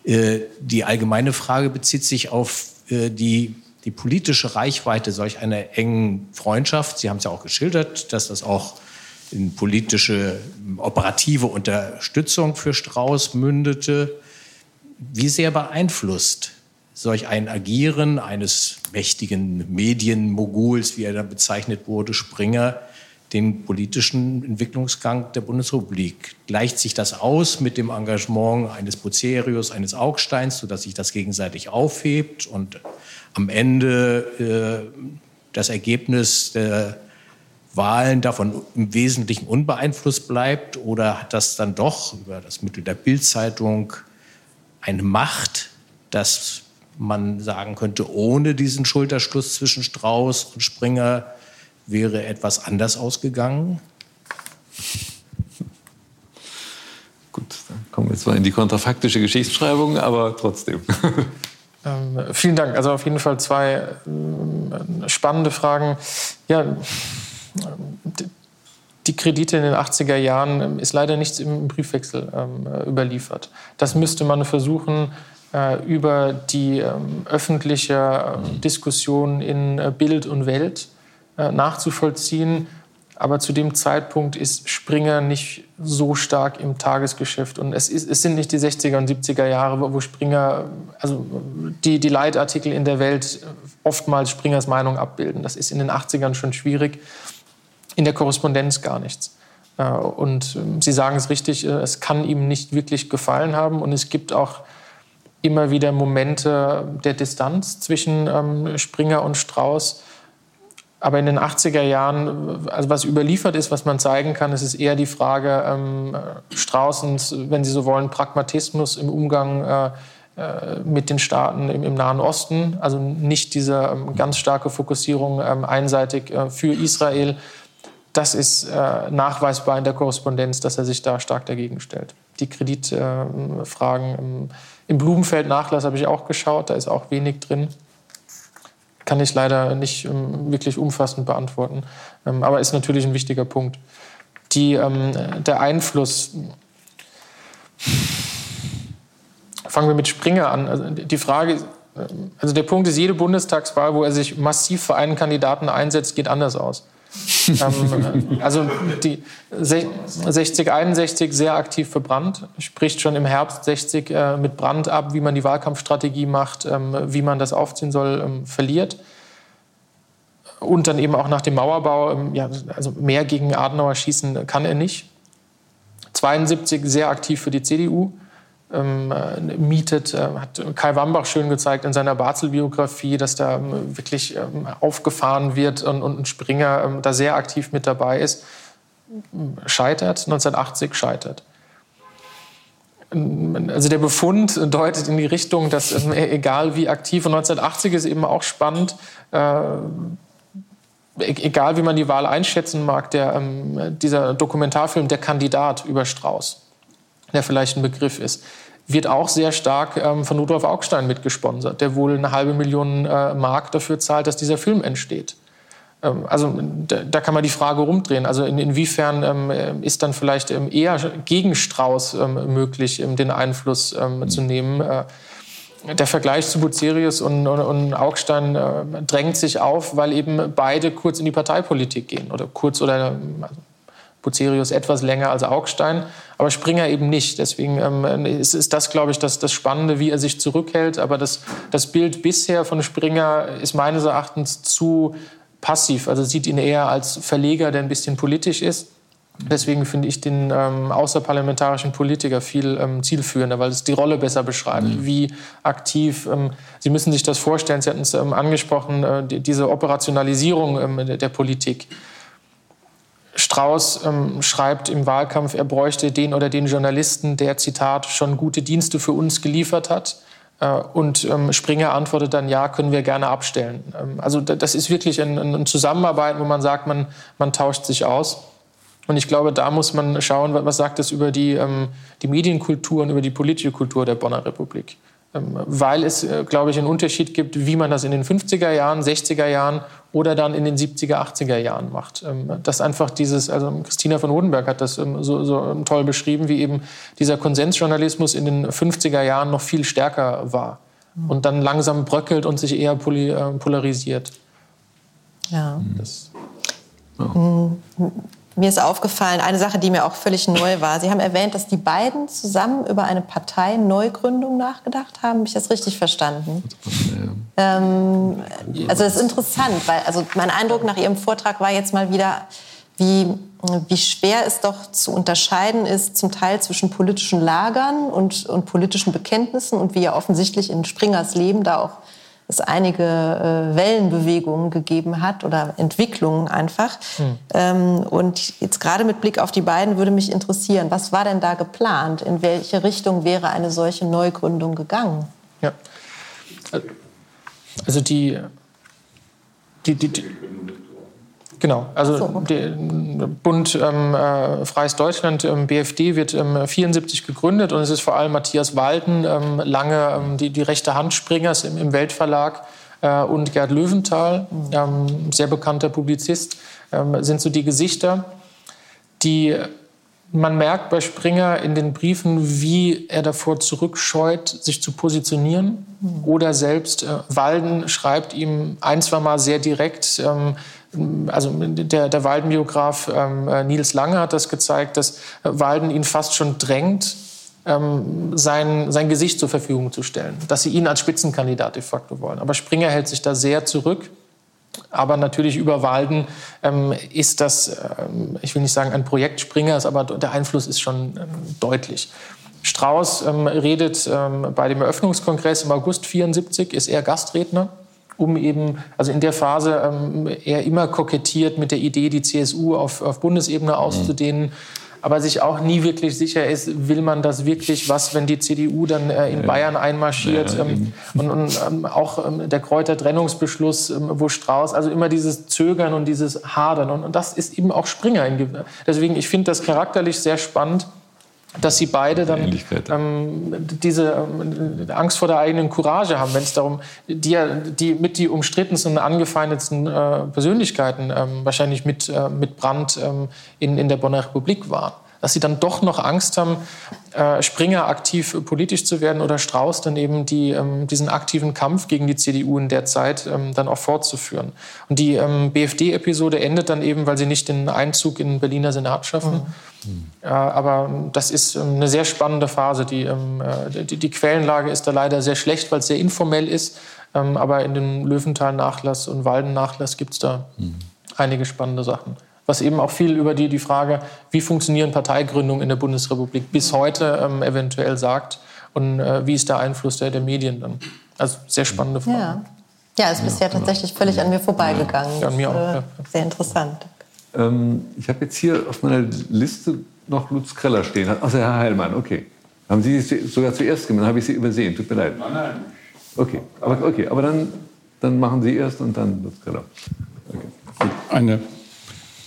Äh, die allgemeine Frage bezieht sich auf äh, die, die politische Reichweite solch einer engen Freundschaft. Sie haben es ja auch geschildert, dass das auch in politische operative Unterstützung für Strauß mündete. Wie sehr beeinflusst solch ein Agieren eines mächtigen Medienmoguls, wie er dann bezeichnet wurde, Springer, den politischen Entwicklungsgang der Bundesrepublik? Gleicht sich das aus mit dem Engagement eines Bucerius, eines Augsteins, sodass sich das gegenseitig aufhebt und am Ende äh, das Ergebnis der Wahlen davon im Wesentlichen unbeeinflusst bleibt? Oder hat das dann doch über das Mittel der Bildzeitung eine Macht, dass man sagen könnte, ohne diesen Schulterschluss zwischen Strauß und Springer wäre etwas anders ausgegangen? Gut, dann kommen wir zwar in die kontrafaktische Geschichtsschreibung, aber trotzdem. Ähm, vielen Dank. Also auf jeden Fall zwei äh, spannende Fragen. Ja, die Kredite in den 80er Jahren ähm, ist leider nichts im Briefwechsel ähm, äh, überliefert. Das müsste man versuchen, äh, über die ähm, öffentliche Diskussion in äh, Bild und Welt nachzuvollziehen. Aber zu dem Zeitpunkt ist Springer nicht so stark im Tagesgeschäft. Und es, ist, es sind nicht die 60er und 70er Jahre, wo Springer, also die, die Leitartikel in der Welt oftmals Springers Meinung abbilden. Das ist in den 80ern schon schwierig in der Korrespondenz gar nichts. Äh, und ähm, Sie sagen es richtig, äh, es kann ihm nicht wirklich gefallen haben. Und es gibt auch immer wieder Momente der Distanz zwischen ähm, Springer und Strauß. Aber in den 80er Jahren, also was überliefert ist, was man zeigen kann, ist es eher die Frage ähm, Straußens, wenn Sie so wollen, Pragmatismus im Umgang äh, mit den Staaten im, Nahen Osten. Also nicht diese ganz starke Fokussierung einseitig für Israel, das ist äh, nachweisbar in der Korrespondenz, dass er sich da stark dagegen stellt. Die Kreditfragen äh, im, im Blumenfeld-Nachlass habe ich auch geschaut, da ist auch wenig drin. Kann ich leider nicht ähm, wirklich umfassend beantworten, ähm, aber ist natürlich ein wichtiger Punkt. Die, ähm, der Einfluss. Fangen wir mit Springer an. Also die Frage, also der Punkt ist, jede Bundestagswahl, wo er sich massiv für einen Kandidaten einsetzt, geht anders aus ähm, also die 60, 61 sehr aktiv für Brand, spricht schon im Herbst 60 äh, mit Brand ab, wie man die Wahlkampfstrategie macht, ähm, wie man das aufziehen soll, ähm, verliert. Und dann eben auch nach dem Mauerbau, ähm, ja, also mehr gegen Adenauer schießen kann er nicht. 72 sehr aktiv für die CDU, ähm, mietet. Äh, hat Kai Wambach schön gezeigt in seiner Barzel-Biografie, dass da ähm, wirklich ähm, aufgefahren wird und, und Springer da sehr aktiv mit dabei ist. Scheitert, 1980 scheitert. Also der Befund deutet in die Richtung, dass e-, egal wie aktiv, und 1980 ist eben auch spannend, äh, e-, egal wie man die Wahl einschätzen mag, der, dieser Dokumentarfilm Der Kandidat über Strauß der vielleicht ein Begriff ist, wird auch sehr stark ähm, von Rudolf Augstein mitgesponsert, der wohl eine halbe Million äh, Mark dafür zahlt, dass dieser Film entsteht. Ähm, also da, da, kann man die Frage rumdrehen. Also in, inwiefern ähm, ist dann vielleicht ähm, eher gegen Strauß ähm, möglich, ähm, den Einfluss mhm. zu nehmen? Äh, der Vergleich zu Bucerius und, und, und Augstein äh, drängt sich auf, weil eben beide kurz in die Parteipolitik gehen oder kurz oder also Bucerius etwas länger als Augstein, aber Springer eben nicht. Deswegen ähm, ist, ist, das, glaube ich, das, das Spannende, wie er sich zurückhält. Aber das, das Bild bisher von Springer ist meines Erachtens zu passiv. Also sieht ihn eher als Verleger, der ein bisschen politisch ist. Deswegen finde ich den ähm, außerparlamentarischen Politiker viel ähm, zielführender, weil es die Rolle besser beschreibt, mhm. wie aktiv. Ähm, Sie müssen sich das vorstellen, Sie hatten es ähm, angesprochen, äh, die, diese Operationalisierung ähm, der, der Politik. Strauß ähm, schreibt im Wahlkampf, er bräuchte den oder den Journalisten, der, Zitat, schon gute Dienste für uns geliefert hat. Äh, und ähm, Springer antwortet dann, ja, können wir gerne abstellen. Ähm, also das ist wirklich eine ein Zusammenarbeit, wo man sagt, man, man tauscht sich aus. Und ich glaube, da muss man schauen, was sagt das über die, ähm, die Medienkultur und über die politische Kultur der Bonner Republik. Ähm, weil es, äh, glaube ich, einen Unterschied gibt, wie man das in den 50er Jahren, 60er Jahren oder dann in den 70er, 80er Jahren macht. Ähm, dass einfach dieses, also Christina von Hodenberg hat das ähm, so, so toll beschrieben, wie eben dieser Konsensjournalismus in den 50er Jahren noch viel stärker war und dann langsam bröckelt und sich eher äh, polarisiert. Ja. Das, oh. Mir ist aufgefallen, eine Sache, die mir auch völlig neu war. Sie haben erwähnt, dass die beiden zusammen über eine Parteineugründung nachgedacht haben. Habe ich das richtig verstanden? Ähm, also das ist interessant, weil also mein Eindruck nach Ihrem Vortrag war jetzt mal wieder, wie, wie schwer es doch zu unterscheiden ist, zum Teil zwischen politischen Lagern und, und politischen Bekenntnissen und wie ja offensichtlich in Springers Leben da auch es einige äh, Wellenbewegungen gegeben hat oder Entwicklungen einfach. Hm. Ähm, und jetzt gerade mit Blick auf die beiden würde mich interessieren, was war denn da geplant? In welche Richtung wäre eine solche Neugründung gegangen? Ja, also die, die, die, die Genau, also so, okay. der Bund ähm, äh, Freies Deutschland, ähm, BFD, wird ähm, 74 gegründet und es ist vor allem Matthias Walden, ähm, lange ähm, die, die rechte Hand Springers im, im Weltverlag äh, und Gerd Löwenthal, ähm, sehr bekannter Publizist, sind so die Gesichter, die man merkt bei Springer in den Briefen, wie er davor zurückscheut, sich zu positionieren. Mhm. Oder selbst äh, Walden schreibt ihm ein, zwei Mal sehr direkt, ähm, also der, der Walden-Biograf ähm, äh, Nils Lange hat das gezeigt, dass Walden ihn fast schon drängt, ähm, sein, sein Gesicht zur Verfügung zu stellen, dass sie ihn als Spitzenkandidat de facto wollen. Aber Springer hält sich da sehr zurück. Aber natürlich über Walden ähm, ist das, ähm, ich will nicht sagen ein Projekt Springers, aber der Einfluss ist schon ähm, deutlich. Strauß ähm, redet bei dem Eröffnungskongress im August 74, ist er Gastredner um eben, also in der Phase ähm, er immer kokettiert mit der Idee, die CSU auf, auf Bundesebene auszudehnen. Mhm. Aber sich auch nie wirklich sicher ist, will man das wirklich, was, wenn die CDU dann äh, in ja. Bayern einmarschiert ja, ähm, und, und ähm, auch ähm, der Kräuter-Trennungsbeschluss, ähm, wo Strauß, also immer dieses Zögern und dieses Hadern und, und das ist eben auch Springer. In, deswegen, ich finde das charakterlich sehr spannend dass sie beide dann ähm, diese ähm, Angst vor der eigenen Courage haben, wenn es darum, die, die mit die umstrittensten angefeindetsten äh, Persönlichkeiten ähm, wahrscheinlich mit, äh, mit Brandt ähm, in, in der Bonner Republik waren. Dass sie dann doch noch Angst haben, äh, Springer aktiv politisch zu werden oder Strauß dann eben die, ähm, diesen aktiven Kampf gegen die CDU in der Zeit ähm, dann auch fortzuführen. Und die ähm, BFD-Episode endet dann eben, weil sie nicht den Einzug in den Berliner Senat schaffen. Mhm. Äh, aber das ist ähm, eine sehr spannende Phase. Die, ähm, äh, die, die, Quellenlage ist da leider sehr schlecht, weil es sehr informell ist. Ähm, aber in dem Löwenthal-Nachlass und Walden-Nachlass gibt es da mhm. einige spannende Sachen was eben auch viel über die, die Frage, wie funktionieren Parteigründungen in der Bundesrepublik bis heute ähm, eventuell sagt. und äh, wie ist der Einfluss der, der Medien dann? Also sehr spannende Frage. Ja, ja ist bisher tatsächlich völlig an mir vorbeigegangen. Ja, an mir auch. Ja. Sehr interessant. Ähm, ich habe jetzt hier auf meiner Liste noch Lutz Kreller stehen. Also Herr Heilmann, okay. Haben Sie sogar zuerst gemacht? Dann habe ich Sie übersehen. Tut mir leid. Nein, nein. Okay, aber, okay. aber dann, dann machen Sie erst und dann Lutz Kreller. Okay. Eine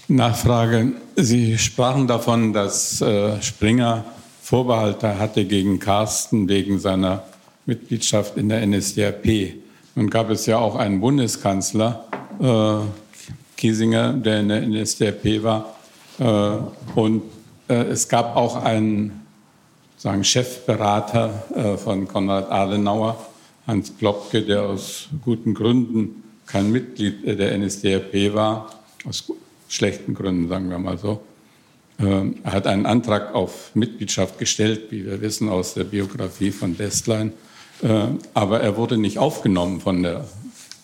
Nachfrage. Sie sprachen davon, dass äh, Springer Vorbehalte hatte gegen Carsten wegen seiner Mitgliedschaft in der NSDAP. Nun gab es ja auch einen Bundeskanzler, äh, Kiesinger, der in der NSDAP war. Äh, und äh, es gab auch einen sagen, Chefberater äh, von Konrad Adenauer, Hans Klopke, der aus guten Gründen kein Mitglied der NSDAP war, aus schlechten Gründen, sagen wir mal so. Ähm, er hat einen Antrag auf Mitgliedschaft gestellt, wie wir wissen aus der Biografie von Destlein, äh, aber er wurde nicht aufgenommen von der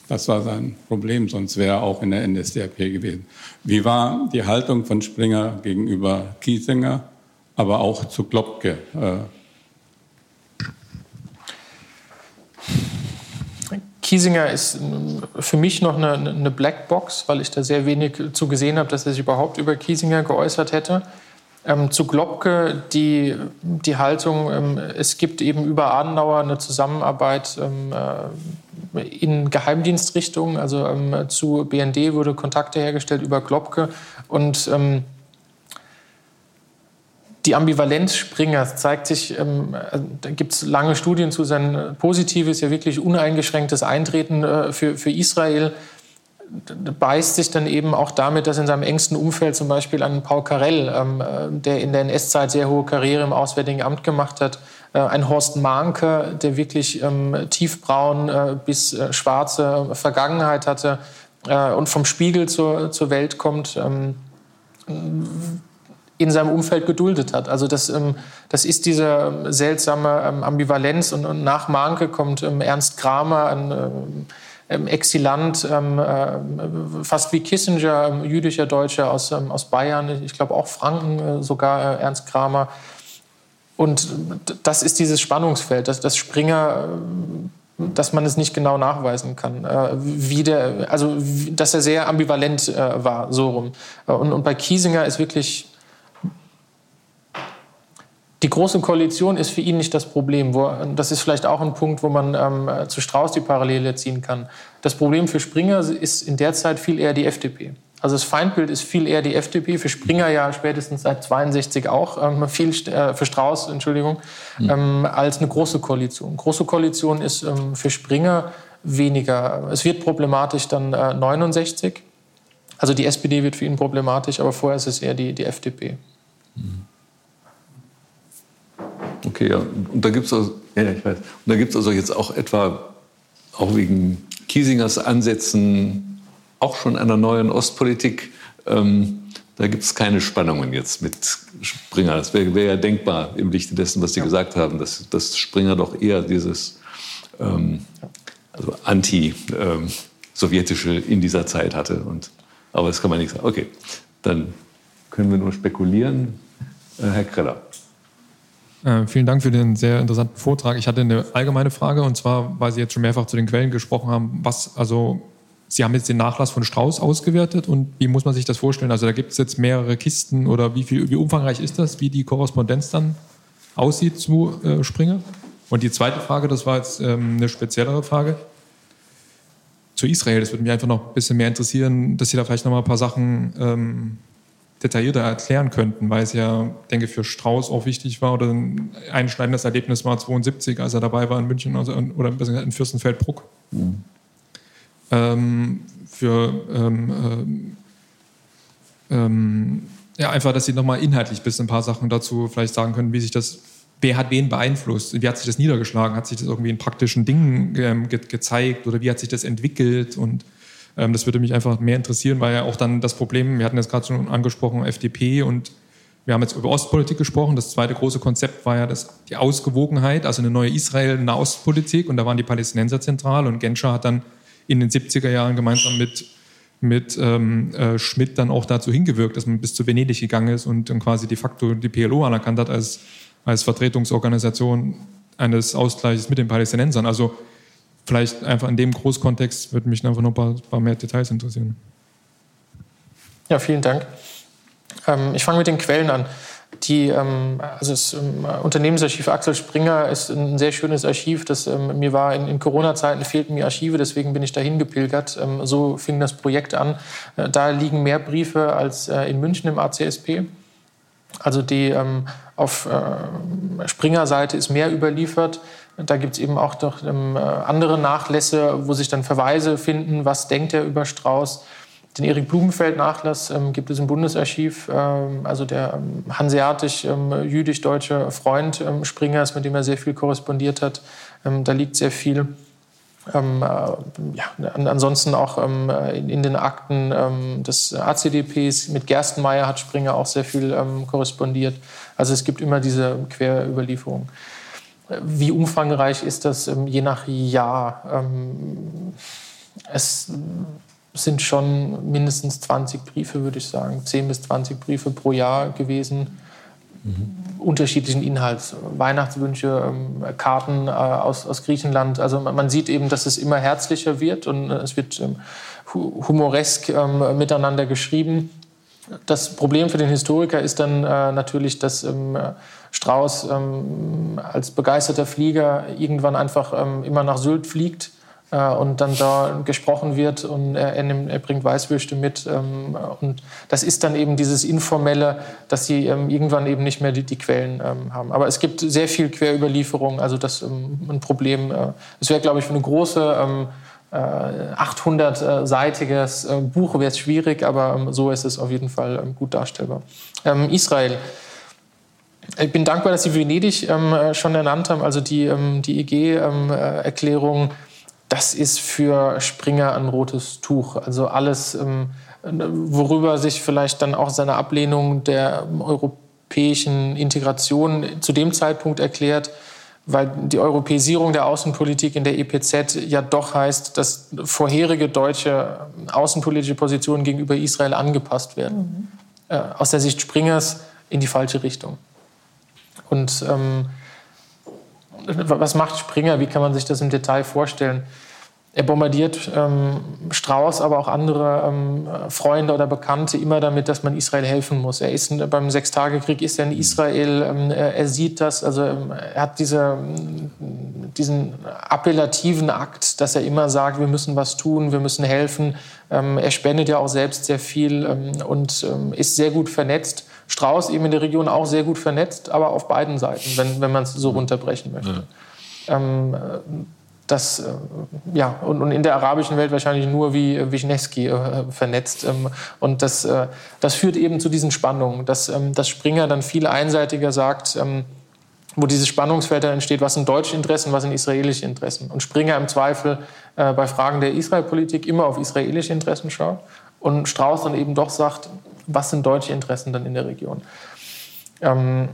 das war sein Problem, sonst wäre er auch in der NSDAP gewesen. Wie war die Haltung von Springer gegenüber Kiesinger, aber auch zu Klopke? Kiesinger ist für mich noch eine, eine Blackbox, weil ich da sehr wenig zu gesehen habe, dass er sich überhaupt über Kiesinger geäußert hätte. Ähm, zu Globke die, die Haltung, ähm, es gibt eben über Adenauer eine Zusammenarbeit ähm, äh, in Geheimdienstrichtungen. Also ähm, zu BND wurde Kontakte hergestellt über Globke und ähm, die Ambivalenz Springers zeigt sich, ähm, da gibt es lange Studien zu, sein positives, ja wirklich uneingeschränktes Eintreten äh, für, für Israel. Beißt sich dann eben auch damit, dass in seinem engsten Umfeld zum Beispiel ein Paul Karell, ähm, äh, der in der NS-Zeit sehr hohe Karriere im Auswärtigen Amt gemacht hat, äh, ein Horst Mahnke, der wirklich ähm, tiefbraun äh, bis äh, schwarze Vergangenheit hatte äh, und vom Spiegel zur, zur Welt kommt, ähm, in seinem Umfeld geduldet hat. Also das, ähm, das ist diese seltsame ähm, Ambivalenz und, nach Mahnke kommt ähm, Ernst Kramer, ein ähm, Exilant, ähm, äh, fast wie Kissinger, ähm, jüdischer Deutscher aus, ähm, aus Bayern, ich glaube auch Franken, äh, sogar äh, Ernst Kramer. Und das ist dieses Spannungsfeld, dass das Springer, dass man es nicht genau nachweisen kann, wie der, also dass er sehr ambivalent war, so rum. Und, und bei Kiesinger ist wirklich die Große Koalition ist für ihn nicht das Problem. Wo, das ist vielleicht auch ein Punkt, wo man ähm, zu Strauß die Parallele ziehen kann. Das Problem für Springer ist in der Zeit viel eher die FDP. Also das Feindbild ist viel eher die FDP, für Springer ja spätestens seit 62 auch, ähm, viel, äh, für Strauß, Entschuldigung, mhm. ähm, als eine große Koalition. Große Koalition ist ähm, für Springer weniger. Es wird problematisch dann äh, 69. Also die SPD wird für ihn problematisch, aber vorher ist es eher die, die FDP. Mhm. Okay, ja. Und da gibt es also, ja, ich weiß. Und da gibt es also jetzt auch etwa, auch wegen Kiesingers Ansätzen, auch schon einer neuen Ostpolitik. Ähm, da gibt es keine Spannungen jetzt mit Springer. Das wäre wär ja denkbar im Lichte dessen, was Sie ja. gesagt haben, dass, dass Springer doch eher dieses ähm, also anti-sowjetische ähm, in dieser Zeit hatte. Und, aber das kann man nicht sagen. Okay, dann können wir nur spekulieren. Äh, Herr Kreller. Äh, vielen Dank für den sehr interessanten Vortrag. Ich hatte eine allgemeine Frage und zwar, weil Sie jetzt schon mehrfach zu den Quellen gesprochen haben, was, also Sie haben jetzt den Nachlass von Strauß ausgewertet und wie muss man sich das vorstellen? Also da gibt es jetzt mehrere Kisten oder wie, viel, wie umfangreich ist das, wie die Korrespondenz dann aussieht zu äh, Springer? Und die zweite Frage, das war jetzt ähm, eine speziellere Frage zu Israel. Das würde mich einfach noch ein bisschen mehr interessieren, dass Sie da vielleicht noch mal ein paar Sachen ähm, detaillierter erklären könnten, weil es ja, denke ich, für Strauß auch wichtig war oder ein einschneidendes Erlebnis war 72, als er dabei war in München also oder in Fürstenfeldbruck. Mhm. Ähm, für ähm, äh, ähm, ja, einfach, dass Sie nochmal inhaltlich bis ein paar Sachen dazu vielleicht sagen können, wie sich das, wer hat wen beeinflusst, wie hat sich das niedergeschlagen, hat sich das irgendwie in praktischen Dingen ähm, ge gezeigt oder wie hat sich das entwickelt und das würde mich einfach mehr interessieren, weil ja auch dann das Problem, wir hatten jetzt gerade schon angesprochen, FDP und wir haben jetzt über Ostpolitik gesprochen. Das zweite große Konzept war ja das, die Ausgewogenheit, also eine neue Israel-Nahostpolitik. Und da waren die Palästinenser zentral. Und Genscher hat dann in den 70er Jahren gemeinsam mit, mit ähm, äh, Schmidt dann auch dazu hingewirkt, dass man bis zu Venedig gegangen ist und dann quasi de facto die PLO anerkannt hat als, als Vertretungsorganisation eines Ausgleichs mit den Palästinensern. Also vielleicht einfach in dem Großkontext würde mich einfach noch ein paar, mehr Details interessieren. Ja, vielen Dank. Ähm, ich fange mit den Quellen an. Die, ähm, also das ähm, Unternehmensarchiv Axel Springer ist ein sehr schönes Archiv. Das ähm, mir war in, in Corona-Zeiten fehlten mir Archive, deswegen bin ich dahin gepilgert. Ähm, so fing das Projekt an. Äh, da liegen mehr Briefe als äh, in München im ACSP. Also die ähm, auf äh, Springer-Seite ist mehr überliefert. Da gibt es eben auch noch ähm, andere Nachlässe, wo sich dann Verweise finden, was denkt er über Strauß. Den Erik Blumenfeld-Nachlass ähm, gibt es im Bundesarchiv, ähm, also der ähm, hanseatisch-jüdisch-deutsche ähm, Freund ähm, Springers, mit dem er sehr viel korrespondiert hat. Ähm, da liegt sehr viel. Äh, ja, ansonsten auch in, in, den Akten des ACDPs mit Gerstenmeier hat Springer auch sehr viel korrespondiert. Also es gibt immer diese Querüberlieferung. Wie umfangreich ist das je nach Jahr? Es sind schon mindestens 20 Briefe, würde ich sagen, 10 bis 20 Briefe pro Jahr gewesen. Mhm. Unterschiedlichen Inhalts, Weihnachtswünsche, ähm, Karten äh, aus, aus Griechenland. Also man sieht eben, dass es immer herzlicher wird und äh, es wird ähm, humoresk ähm, miteinander geschrieben. Das Problem für den Historiker ist dann äh, natürlich, dass Strauß als begeisterter Flieger irgendwann einfach immer nach Sylt fliegt äh, und dann da gesprochen wird und er, er, nimmt, er bringt Weißwürste mit. Ähm, und das ist dann eben dieses Informelle, dass sie ähm, irgendwann eben nicht mehr die, die Quellen ähm, haben. Aber es gibt sehr viel Querüberlieferung, also das ist ähm, ein Problem. Äh, es wäre, glaube ich, eine große 800-seitiges ähm, äh, Buch wäre es schwierig, aber ähm, so ist es auf jeden Fall gut darstellbar. Israel. Ich bin dankbar, dass Sie Venedig schon ernannt haben, also die, die EG-Erklärung das ist für Springer ein rotes Tuch. Also alles, ähm, worüber sich vielleicht dann auch seine Ablehnung der europäischen Integration zu dem Zeitpunkt erklärt, weil die Europäisierung der Außenpolitik in der EPZ ja doch heißt, dass vorherige deutsche außenpolitische Positionen gegenüber Israel angepasst werden. Mhm. Äh, aus der Sicht Springers in die falsche Richtung. Und ähm, was macht Springer? Wie kann man sich das im Detail vorstellen? Er bombardiert ähm, Strauß, aber auch andere ähm, Freunde oder Bekannte immer damit, dass man Israel helfen muss. Er ist beim Sechstagekrieg ist er in Israel, ähm, er, er, sieht das, also ähm, er hat diese, diesen appellativen Akt, dass er immer sagt, wir müssen was tun, wir müssen helfen. Ähm, er spendet ja auch selbst sehr viel ähm, und ist sehr gut vernetzt. Strauß eben in der Region auch sehr gut vernetzt, aber auf beiden Seiten, wenn, wenn man es so runterbrechen möchte. Ja. Das, äh, ja, und, und, in der arabischen Welt wahrscheinlich nur wie Wischnewski äh, vernetzt. Ähm, und das, äh, das führt eben zu diesen Spannungen, dass, ähm, dass Springer dann viel einseitiger sagt, ähm, wo dieses Spannungsfeld dann entsteht, was sind deutsche Interessen, was sind israelische Interessen. Und Springer im Zweifel äh, bei Fragen der Israelpolitik immer auf israelische Interessen schaut und Strauß dann eben doch sagt, was sind deutsche Interessen dann in der Region. Ähm,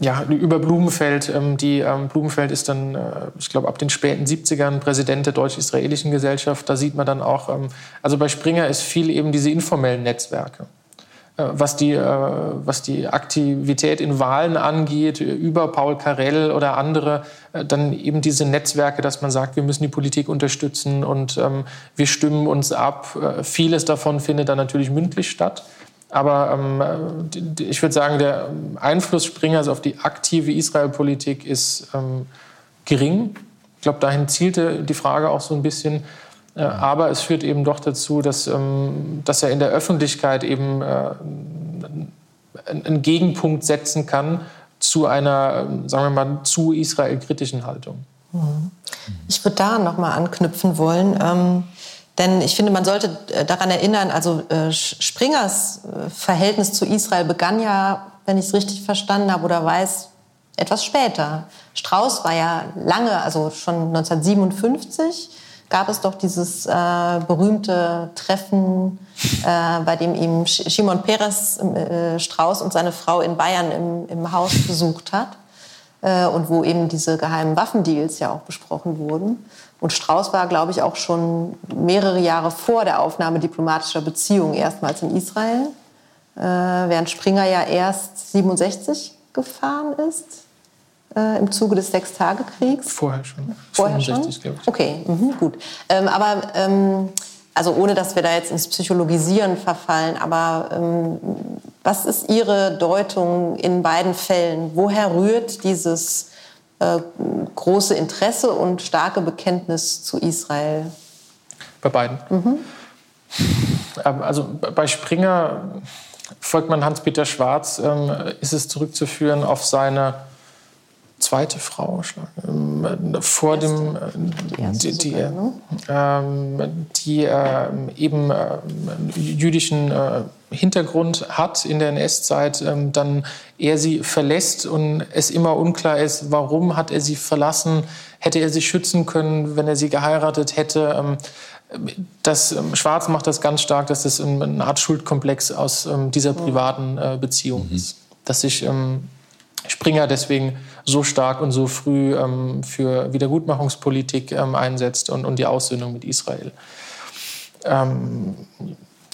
ja, über Blumenfeld. Ähm, die ähm, Blumenfeld ist dann, äh, ich glaube, ab den späten 70ern Präsident der deutsch-israelischen Gesellschaft. Da sieht man dann auch, ähm, also bei Springer ist viel eben diese informellen Netzwerke. Äh, was die, äh, was die Aktivität in Wahlen angeht, über Paul Karell oder andere, äh, dann eben diese Netzwerke, dass man sagt, wir müssen die Politik unterstützen und ähm, wir stimmen uns ab. Vieles davon findet dann natürlich mündlich statt. Aber ähm, ich würde sagen, der Einfluss Springers auf die aktive Israel-Politik ist ähm, gering. Ich glaube, dahin zielte die Frage auch so ein bisschen. Äh, aber es führt eben doch dazu, dass, ähm, dass er in der Öffentlichkeit eben äh, einen Gegenpunkt setzen kann zu einer, ähm, sagen wir mal, zu Israel kritischen Haltung. Mhm. Ich würde da noch mal anknüpfen wollen. Ähm denn ich finde, man sollte äh, daran erinnern, also äh, Springers äh, Verhältnis zu Israel begann ja, wenn ich es richtig verstanden habe oder weiß, etwas später. Strauß war ja lange, also schon 1957 gab es doch dieses äh, berühmte Treffen, äh, bei dem ihm Shimon Peres äh, Strauß und seine Frau in Bayern im, im Haus besucht hat und wo eben diese geheimen Waffendeals ja auch besprochen wurden. Und Strauß war, glaube ich, auch schon mehrere Jahre vor der Aufnahme diplomatischer Beziehungen erstmals in Israel, äh, während Springer ja erst 67 gefahren ist. äh, im Zuge des Sechstagekriegs? Vorher schon. Vorher 65, schon? Okay, mhm, gut. Ähm, aber ähm, also ohne dass wir da jetzt ins Psychologisieren verfallen, aber ähm, was ist Ihre Deutung in beiden Fällen? Woher rührt dieses äh, große Interesse und starke Bekenntnis zu Israel? Bei beiden. Mhm. Ähm, also bei Springer folgt man Hans-Peter Schwarz, ähm, ist es zurückzuführen auf seine zweite Frau ähm, vor die dem die, die, ne? ähm, die äh, eben äh, jüdischen äh, Hintergrund hat in der NS-Zeit, ähm, dann er sie verlässt und es immer unklar ist, warum hat er sie verlassen, hätte er sie schützen können, wenn er sie geheiratet hätte. Ähm, das ähm, Schwarz macht das ganz stark, dass es eine Art Schuldkomplex aus ähm, dieser privaten äh, Beziehung mhm. ist, dass sich ähm, Springer deswegen so stark und so früh ähm, für Wiedergutmachungspolitik ähm, einsetzt und, und, die Aussöhnung mit Israel. Ähm,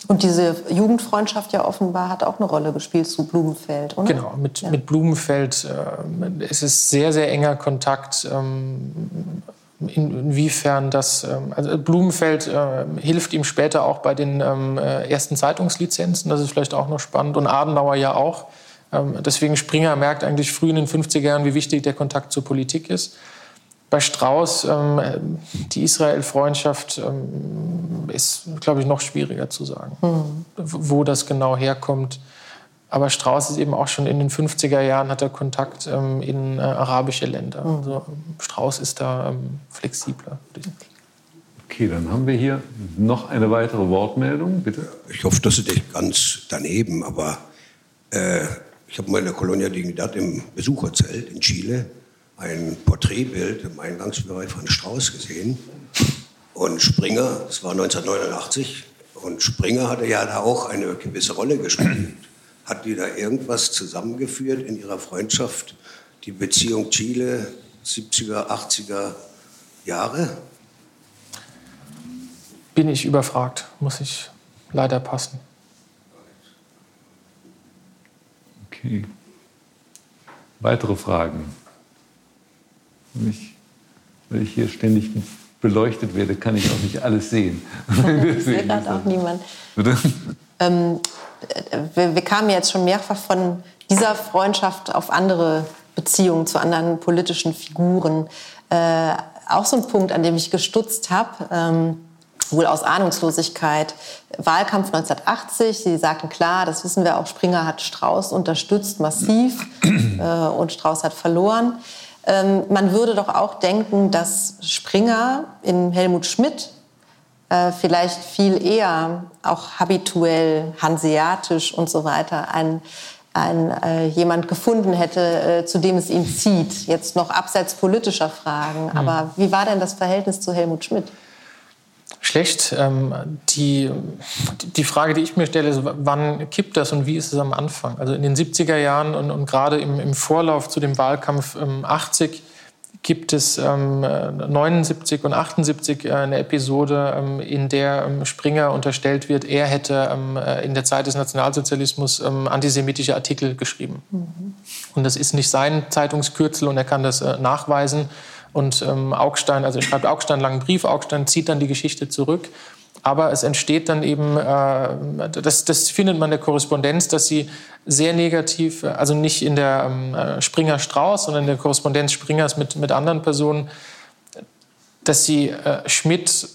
und diese Jugendfreundschaft ja offenbar hat auch eine Rolle gespielt zu Blumenfeld, oder? Genau, mit, ja. mit Blumenfeld äh, es ist sehr, sehr enger Kontakt. Ähm, inwiefern das, ähm, also Blumenfeld äh, hilft ihm später auch bei den ähm, äh, ersten Zeitungslizenzen, das ist vielleicht auch noch spannend, und Adenauer ja auch. Ähm, deswegen Springer merkt eigentlich früh in den 50er Jahren, wie wichtig der Kontakt zur Politik ist. Bei Strauß, ähm, die Israel-Freundschaft ähm, ist, glaube ich, noch schwieriger zu sagen, mhm. wo das genau herkommt. Aber Strauß ist eben auch schon in den 50er Jahren, hat er Kontakt in äh, arabische Länder. Mhm. Also Strauß ist da flexibler. Okay, dann haben wir hier noch eine weitere Wortmeldung, bitte. Ich hoffe, das ist nicht ganz daneben, aber äh, ich habe mal in der Colonia Dignidad im Besucherzelt in Chile ein Porträtbild im Eingangsbereich von Strauß gesehen. Und Springer, das war 1989, und Springer hatte ja da auch eine gewisse Rolle gespielt. Hat die da irgendwas zusammengeführt in ihrer Freundschaft, die Beziehung Chile 70er, 80er Jahre? Bin ich überfragt, muss ich leider passen. Okay. Weitere Fragen? Ich, wenn ich hier ständig beleuchtet werde, kann ich auch nicht alles sehen. ich sehe gerade auch niemand. Ähm, wir, wir, kamen jetzt schon mehrfach von dieser Freundschaft auf andere Beziehungen zu anderen politischen Figuren. Äh, auch so ein Punkt, an dem ich gestutzt habe. Ähm, wohl aus Ahnungslosigkeit. Wahlkampf 1980, Sie sagten klar, das wissen wir auch, Springer hat Strauß unterstützt massiv äh, und Strauß hat verloren. Ähm, man würde doch auch denken, dass Springer in Helmut Schmidt äh, vielleicht viel eher auch habituell, hanseatisch und so weiter ein, ein, äh, jemand gefunden hätte, äh, zu dem es ihn zieht. Jetzt noch abseits politischer Fragen. Mhm. Aber wie war denn das Verhältnis zu Helmut Schmidt? Schlecht. Ähm, die, die Frage, die ich mir stelle, ist, wann kippt das und wie ist es am Anfang? Also in den 70er Jahren und, und gerade im, im, Vorlauf zu dem Wahlkampf ähm, 80 gibt es ähm, 79 und 78 äh, eine Episode, ähm, in der ähm, Springer unterstellt wird, er hätte ähm, äh, in der Zeit des Nationalsozialismus ähm, antisemitische Artikel geschrieben. Mhm. Und das ist nicht sein Zeitungskürzel und er kann das äh, nachweisen. Und ähm, Augstein, also schreibt Augstein einen langen Brief, Augstein zieht dann die Geschichte zurück. Aber es entsteht dann eben, äh, das, das findet man in der Korrespondenz, dass sie sehr negativ, also nicht in der ähm, äh, Springer-Strauß, sondern in der Korrespondenz Springers mit, mit anderen Personen, dass sie äh, Schmidt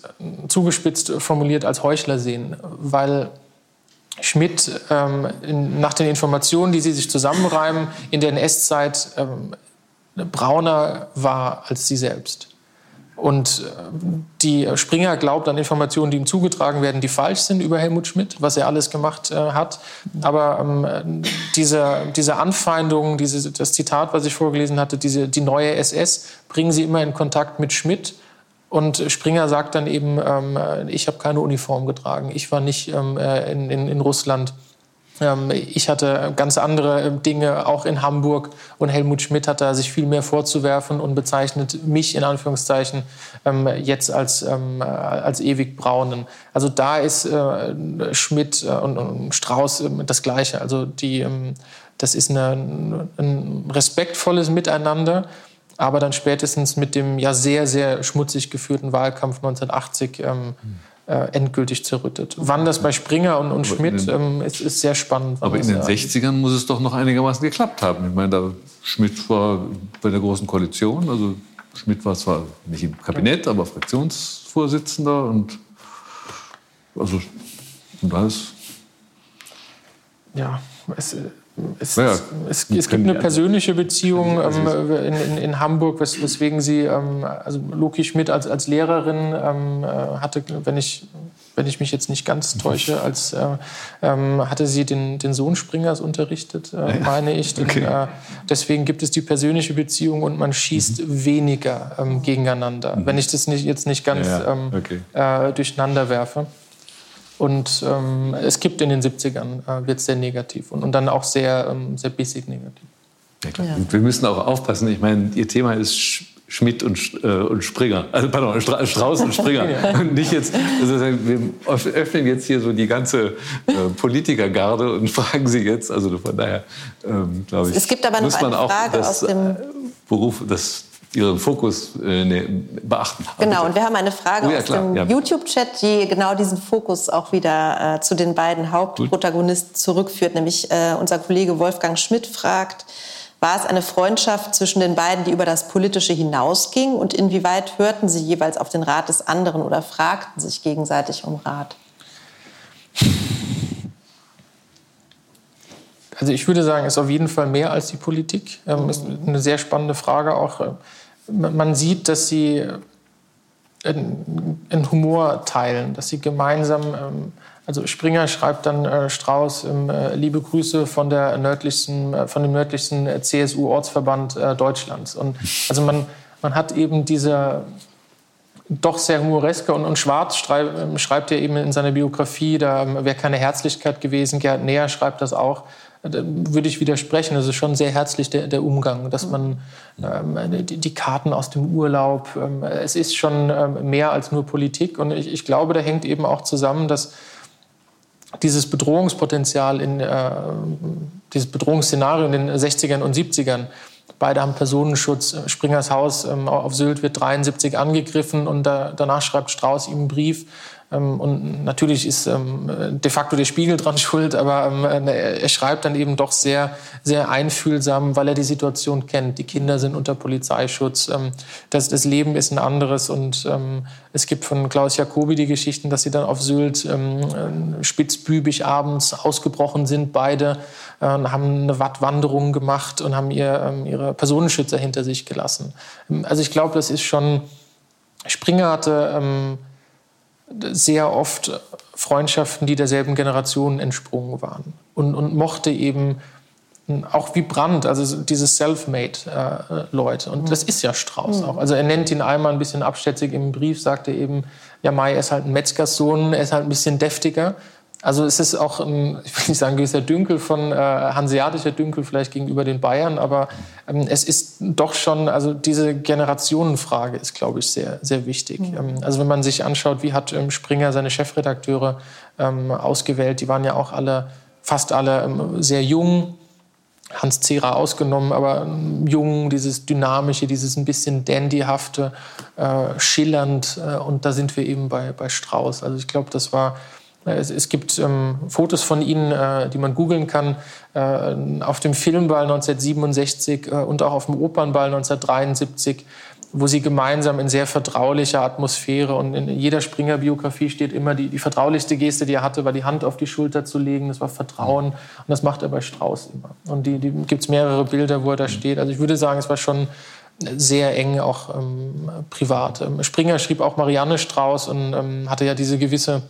zugespitzt formuliert als Heuchler sehen, weil Schmidt ähm, in, nach den Informationen, die sie sich zusammenreimen, in der NS-Zeit ähm, brauner war als sie selbst. Und äh, die Springer glaubt an Informationen, die ihm zugetragen werden, die falsch sind über Helmut Schmidt, was er alles gemacht äh, hat. Aber ähm, diese, diese Anfeindungen, diese, das Zitat, was ich vorgelesen hatte, diese, die neue SS, bringen sie immer in Kontakt mit Schmidt. Und Springer sagt dann eben, ähm, ich habe keine Uniform getragen, ich war nicht ähm, äh, in, in, in Russland. Ähm, ich hatte ganz andere ähm, Dinge, auch in Hamburg. Und Helmut Schmidt hat da sich viel mehr vorzuwerfen und bezeichnet mich in Anführungszeichen ähm, jetzt als, als ewig Braunen. Also da ist äh, Schmidt äh, und Strauß das Gleiche. Also die das ist eine, ein respektvolles Miteinander, aber dann spätestens mit dem ja sehr, sehr schmutzig geführten Wahlkampf 1980 ähm, äh, endgültig zerrüttet. Wann das bei Springer und, und Schmidt ähm, ist, ist sehr spannend. Aber in den 60ern muss es doch noch einigermaßen geklappt haben. Ich meine, da Schmidt war bei der Großen Koalition, also Schmidt war zwar nicht im Kabinett, aber Fraktionsvorsitzender und also und alles. Ja, es, es, ja, es, es, gibt eine persönliche Beziehung ähm, in, in, in, Hamburg, wes, weswegen sie, ähm, also Loki Schmidt als, als Lehrerin ähm, äh, hatte, wenn ich, wenn ich mich jetzt nicht ganz täusche, als, äh, ähm, hatte sie den, den Sohn Springers unterrichtet, äh, meine ich. Den, okay. Äh, deswegen gibt es die persönliche Beziehung und man schießt mhm. weniger ähm, gegeneinander, mhm. wenn ich das nicht, jetzt nicht ganz ja, ähm, okay. Äh, durcheinander werfe. Und ähm, es gibt in den 70ern, äh, wird sehr negativ und, und dann auch sehr, ähm, sehr bissig negativ. Ja, ja. Wir müssen auch aufpassen. Ich meine, Ihr Thema ist Schmidt und, äh, und Springer. Also, pardon, Strauß und Springer. ja. Und nicht jetzt, also wir öffnen jetzt hier so die ganze äh, Politikergarde und fragen Sie jetzt, also von daher, ähm, glaube ich, es gibt aber noch muss man eine Frage auch das, aus dem Beruf, das Ihren Fokus äh, ne, beachten. Genau, und wir haben eine Frage oh, ja, aus dem ja. YouTube-Chat, die genau diesen Fokus auch wieder äh, zu den beiden Hauptprotagonisten zurückführt. Nämlich äh, unser Kollege Wolfgang Schmidt fragt, war es eine Freundschaft zwischen den beiden, die über das Politische hinausging? Und inwieweit hörten sie jeweils auf den Rat des anderen oder fragten sich gegenseitig um Rat? Also ich würde sagen, es ist auf jeden Fall mehr als die Politik. Ähm, ist eine sehr spannende Frage auch. Äh, man sieht, dass sie einen Humor teilen, dass sie gemeinsam, ähm, also Springer schreibt dann äh, Strauß, äh, liebe Grüße von, der nördlichsten, von dem nördlichsten CSU-Ortsverband Deutschlands. Und also man, man hat eben diese doch sehr humoreske und, und Schwarz schreibt, schreibt ja eben in seiner Biografie, da ähm, wäre keine Herzlichkeit gewesen. Gerhard Neher schreibt das auch würde ich widersprechen. Das ist schon sehr herzlich der, der Umgang, dass man ähm, die, die, Karten aus dem Urlaub, ähm, es ist schon ähm, mehr als nur Politik. Und ich, ich, glaube, da hängt eben auch zusammen, dass dieses Bedrohungspotenzial in äh, dieses Bedrohungsszenario in den 60ern und 70ern Beide haben Personenschutz. Springers Haus ähm, auf Sylt wird 73 angegriffen und da, danach schreibt Strauß ihm einen Brief, und natürlich ist ähm, de facto der Spiegel dran schuld, aber ähm, er schreibt dann eben doch sehr, sehr einfühlsam, weil er die Situation kennt. Die Kinder sind unter Polizeischutz, das, Leben ist ein anderes und es gibt von Klaus Jacobi die Geschichten, dass sie dann auf Sylt spitzbübig abends ausgebrochen sind, beide haben eine Wattwanderung gemacht und haben ihr, ihre Personenschützer hinter sich gelassen. Also ich glaube, das ist schon, Springer hatte sehr oft Freundschaften, die derselben Generation entsprungen waren. Und, und mochte eben auch wie Brandt, also diese Self-Made-Leute. Und das ist ja Strauß auch. Also er nennt ihn einmal ein bisschen abschätzig im Brief, sagt er eben, ja, Mai ist halt ein Metzgerssohn, er ist halt ein bisschen deftiger. Also es ist auch, ein, ich will nicht sagen gewisser Dünkel von äh, hanseatischer Dünkel vielleicht gegenüber den Bayern, aber ähm, es ist doch schon, also diese Generationenfrage ist, glaube ich, sehr, sehr wichtig. Mhm. Ähm, also wenn man sich anschaut, wie hat ähm, Springer seine Chefredakteure ähm, ausgewählt, die waren ja auch alle, fast alle ähm, sehr jung, Hans Zehrer ausgenommen, aber ähm, jung, dieses dynamische, dieses ein bisschen dandyhafte, äh, schillernd äh, und da sind wir eben bei, bei Strauß. Also ich glaube, das war es, es gibt ähm, Fotos von ihnen, äh, die man googeln kann, äh, auf dem Filmball 1967 äh, und auch auf dem Opernball 1973, wo sie gemeinsam in sehr vertraulicher Atmosphäre und in jeder Springer-Biografie steht immer die, die vertraulichste Geste, die er hatte, war die Hand auf die Schulter zu legen. Das war Vertrauen und das macht er bei Strauß immer. Und die, die gibt es mehrere Bilder, wo er da steht. Also ich würde sagen, es war schon sehr eng auch ähm, privat. Ähm, Springer schrieb auch Marianne Strauß und ähm, hatte ja diese gewisse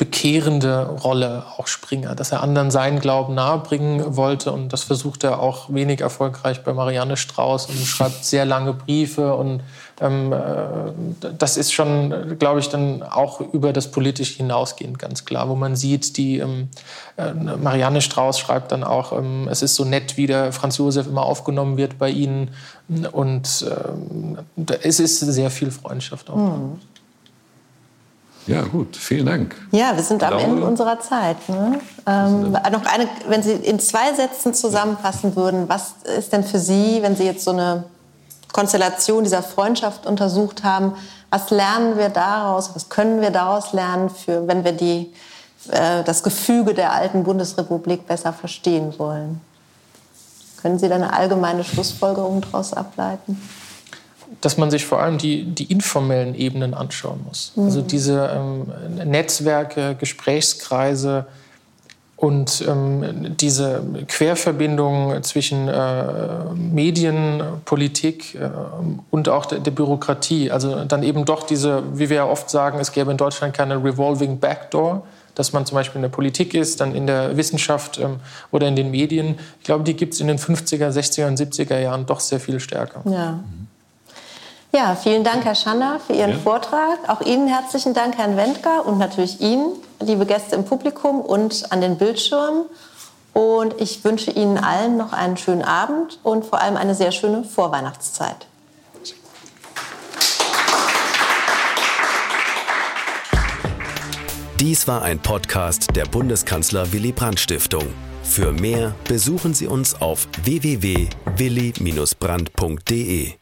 bekehrende Rolle, auch Springer, dass er anderen seinen Glauben nahebringen wollte und das versucht er auch wenig erfolgreich bei Marianne Strauß und schreibt sehr lange Briefe und ähm, äh, das ist schon, glaube ich, dann auch über das Politische hinausgehend ganz klar, wo man sieht, die ähm, äh, Marianne Strauß schreibt dann auch, ähm, es ist so nett, wie der Franz Josef immer aufgenommen wird bei ihnen und ähm, es ist sehr viel Freundschaft auch. Mhm. Ja, gut, vielen Dank. Ja, wir sind am Laura? Ende unserer Zeit. Ne? Ähm, noch eine, wenn Sie in zwei Sätzen zusammenfassen würden, was ist denn für Sie, wenn Sie jetzt so eine Konstellation dieser Freundschaft untersucht haben, was lernen wir daraus, was können wir daraus lernen, für, wenn wir die, äh, das Gefüge der alten Bundesrepublik besser verstehen wollen? Können Sie da eine allgemeine Schlussfolgerung daraus ableiten? Dass man sich vor allem die, die informellen Ebenen anschauen muss. Also diese ähm, Netzwerke, Gesprächskreise und ähm, diese Querverbindung zwischen äh, Medien, Politik äh, und auch der, der Bürokratie. Also dann eben doch diese, wie wir ja oft sagen, es gäbe in Deutschland keine revolving backdoor, dass man zum Beispiel in der Politik ist, dann in der Wissenschaft ähm, oder in den Medien. Ich glaube, die gibt es in den 50er, 60er und 70er Jahren doch sehr viel stärker. Ja. Ja, vielen Dank, Herr Schanner, für Ihren Ja. Vortrag. Auch Ihnen herzlichen Dank, Herrn Wendker, und natürlich Ihnen, liebe Gäste im Publikum und an den Bildschirmen. Und ich wünsche Ihnen allen noch einen schönen Abend und vor allem eine sehr schöne Vorweihnachtszeit. Dies war ein Podcast der Bundeskanzler Willy Brandt Stiftung. Für mehr besuchen Sie uns auf www.willy-brandt.de.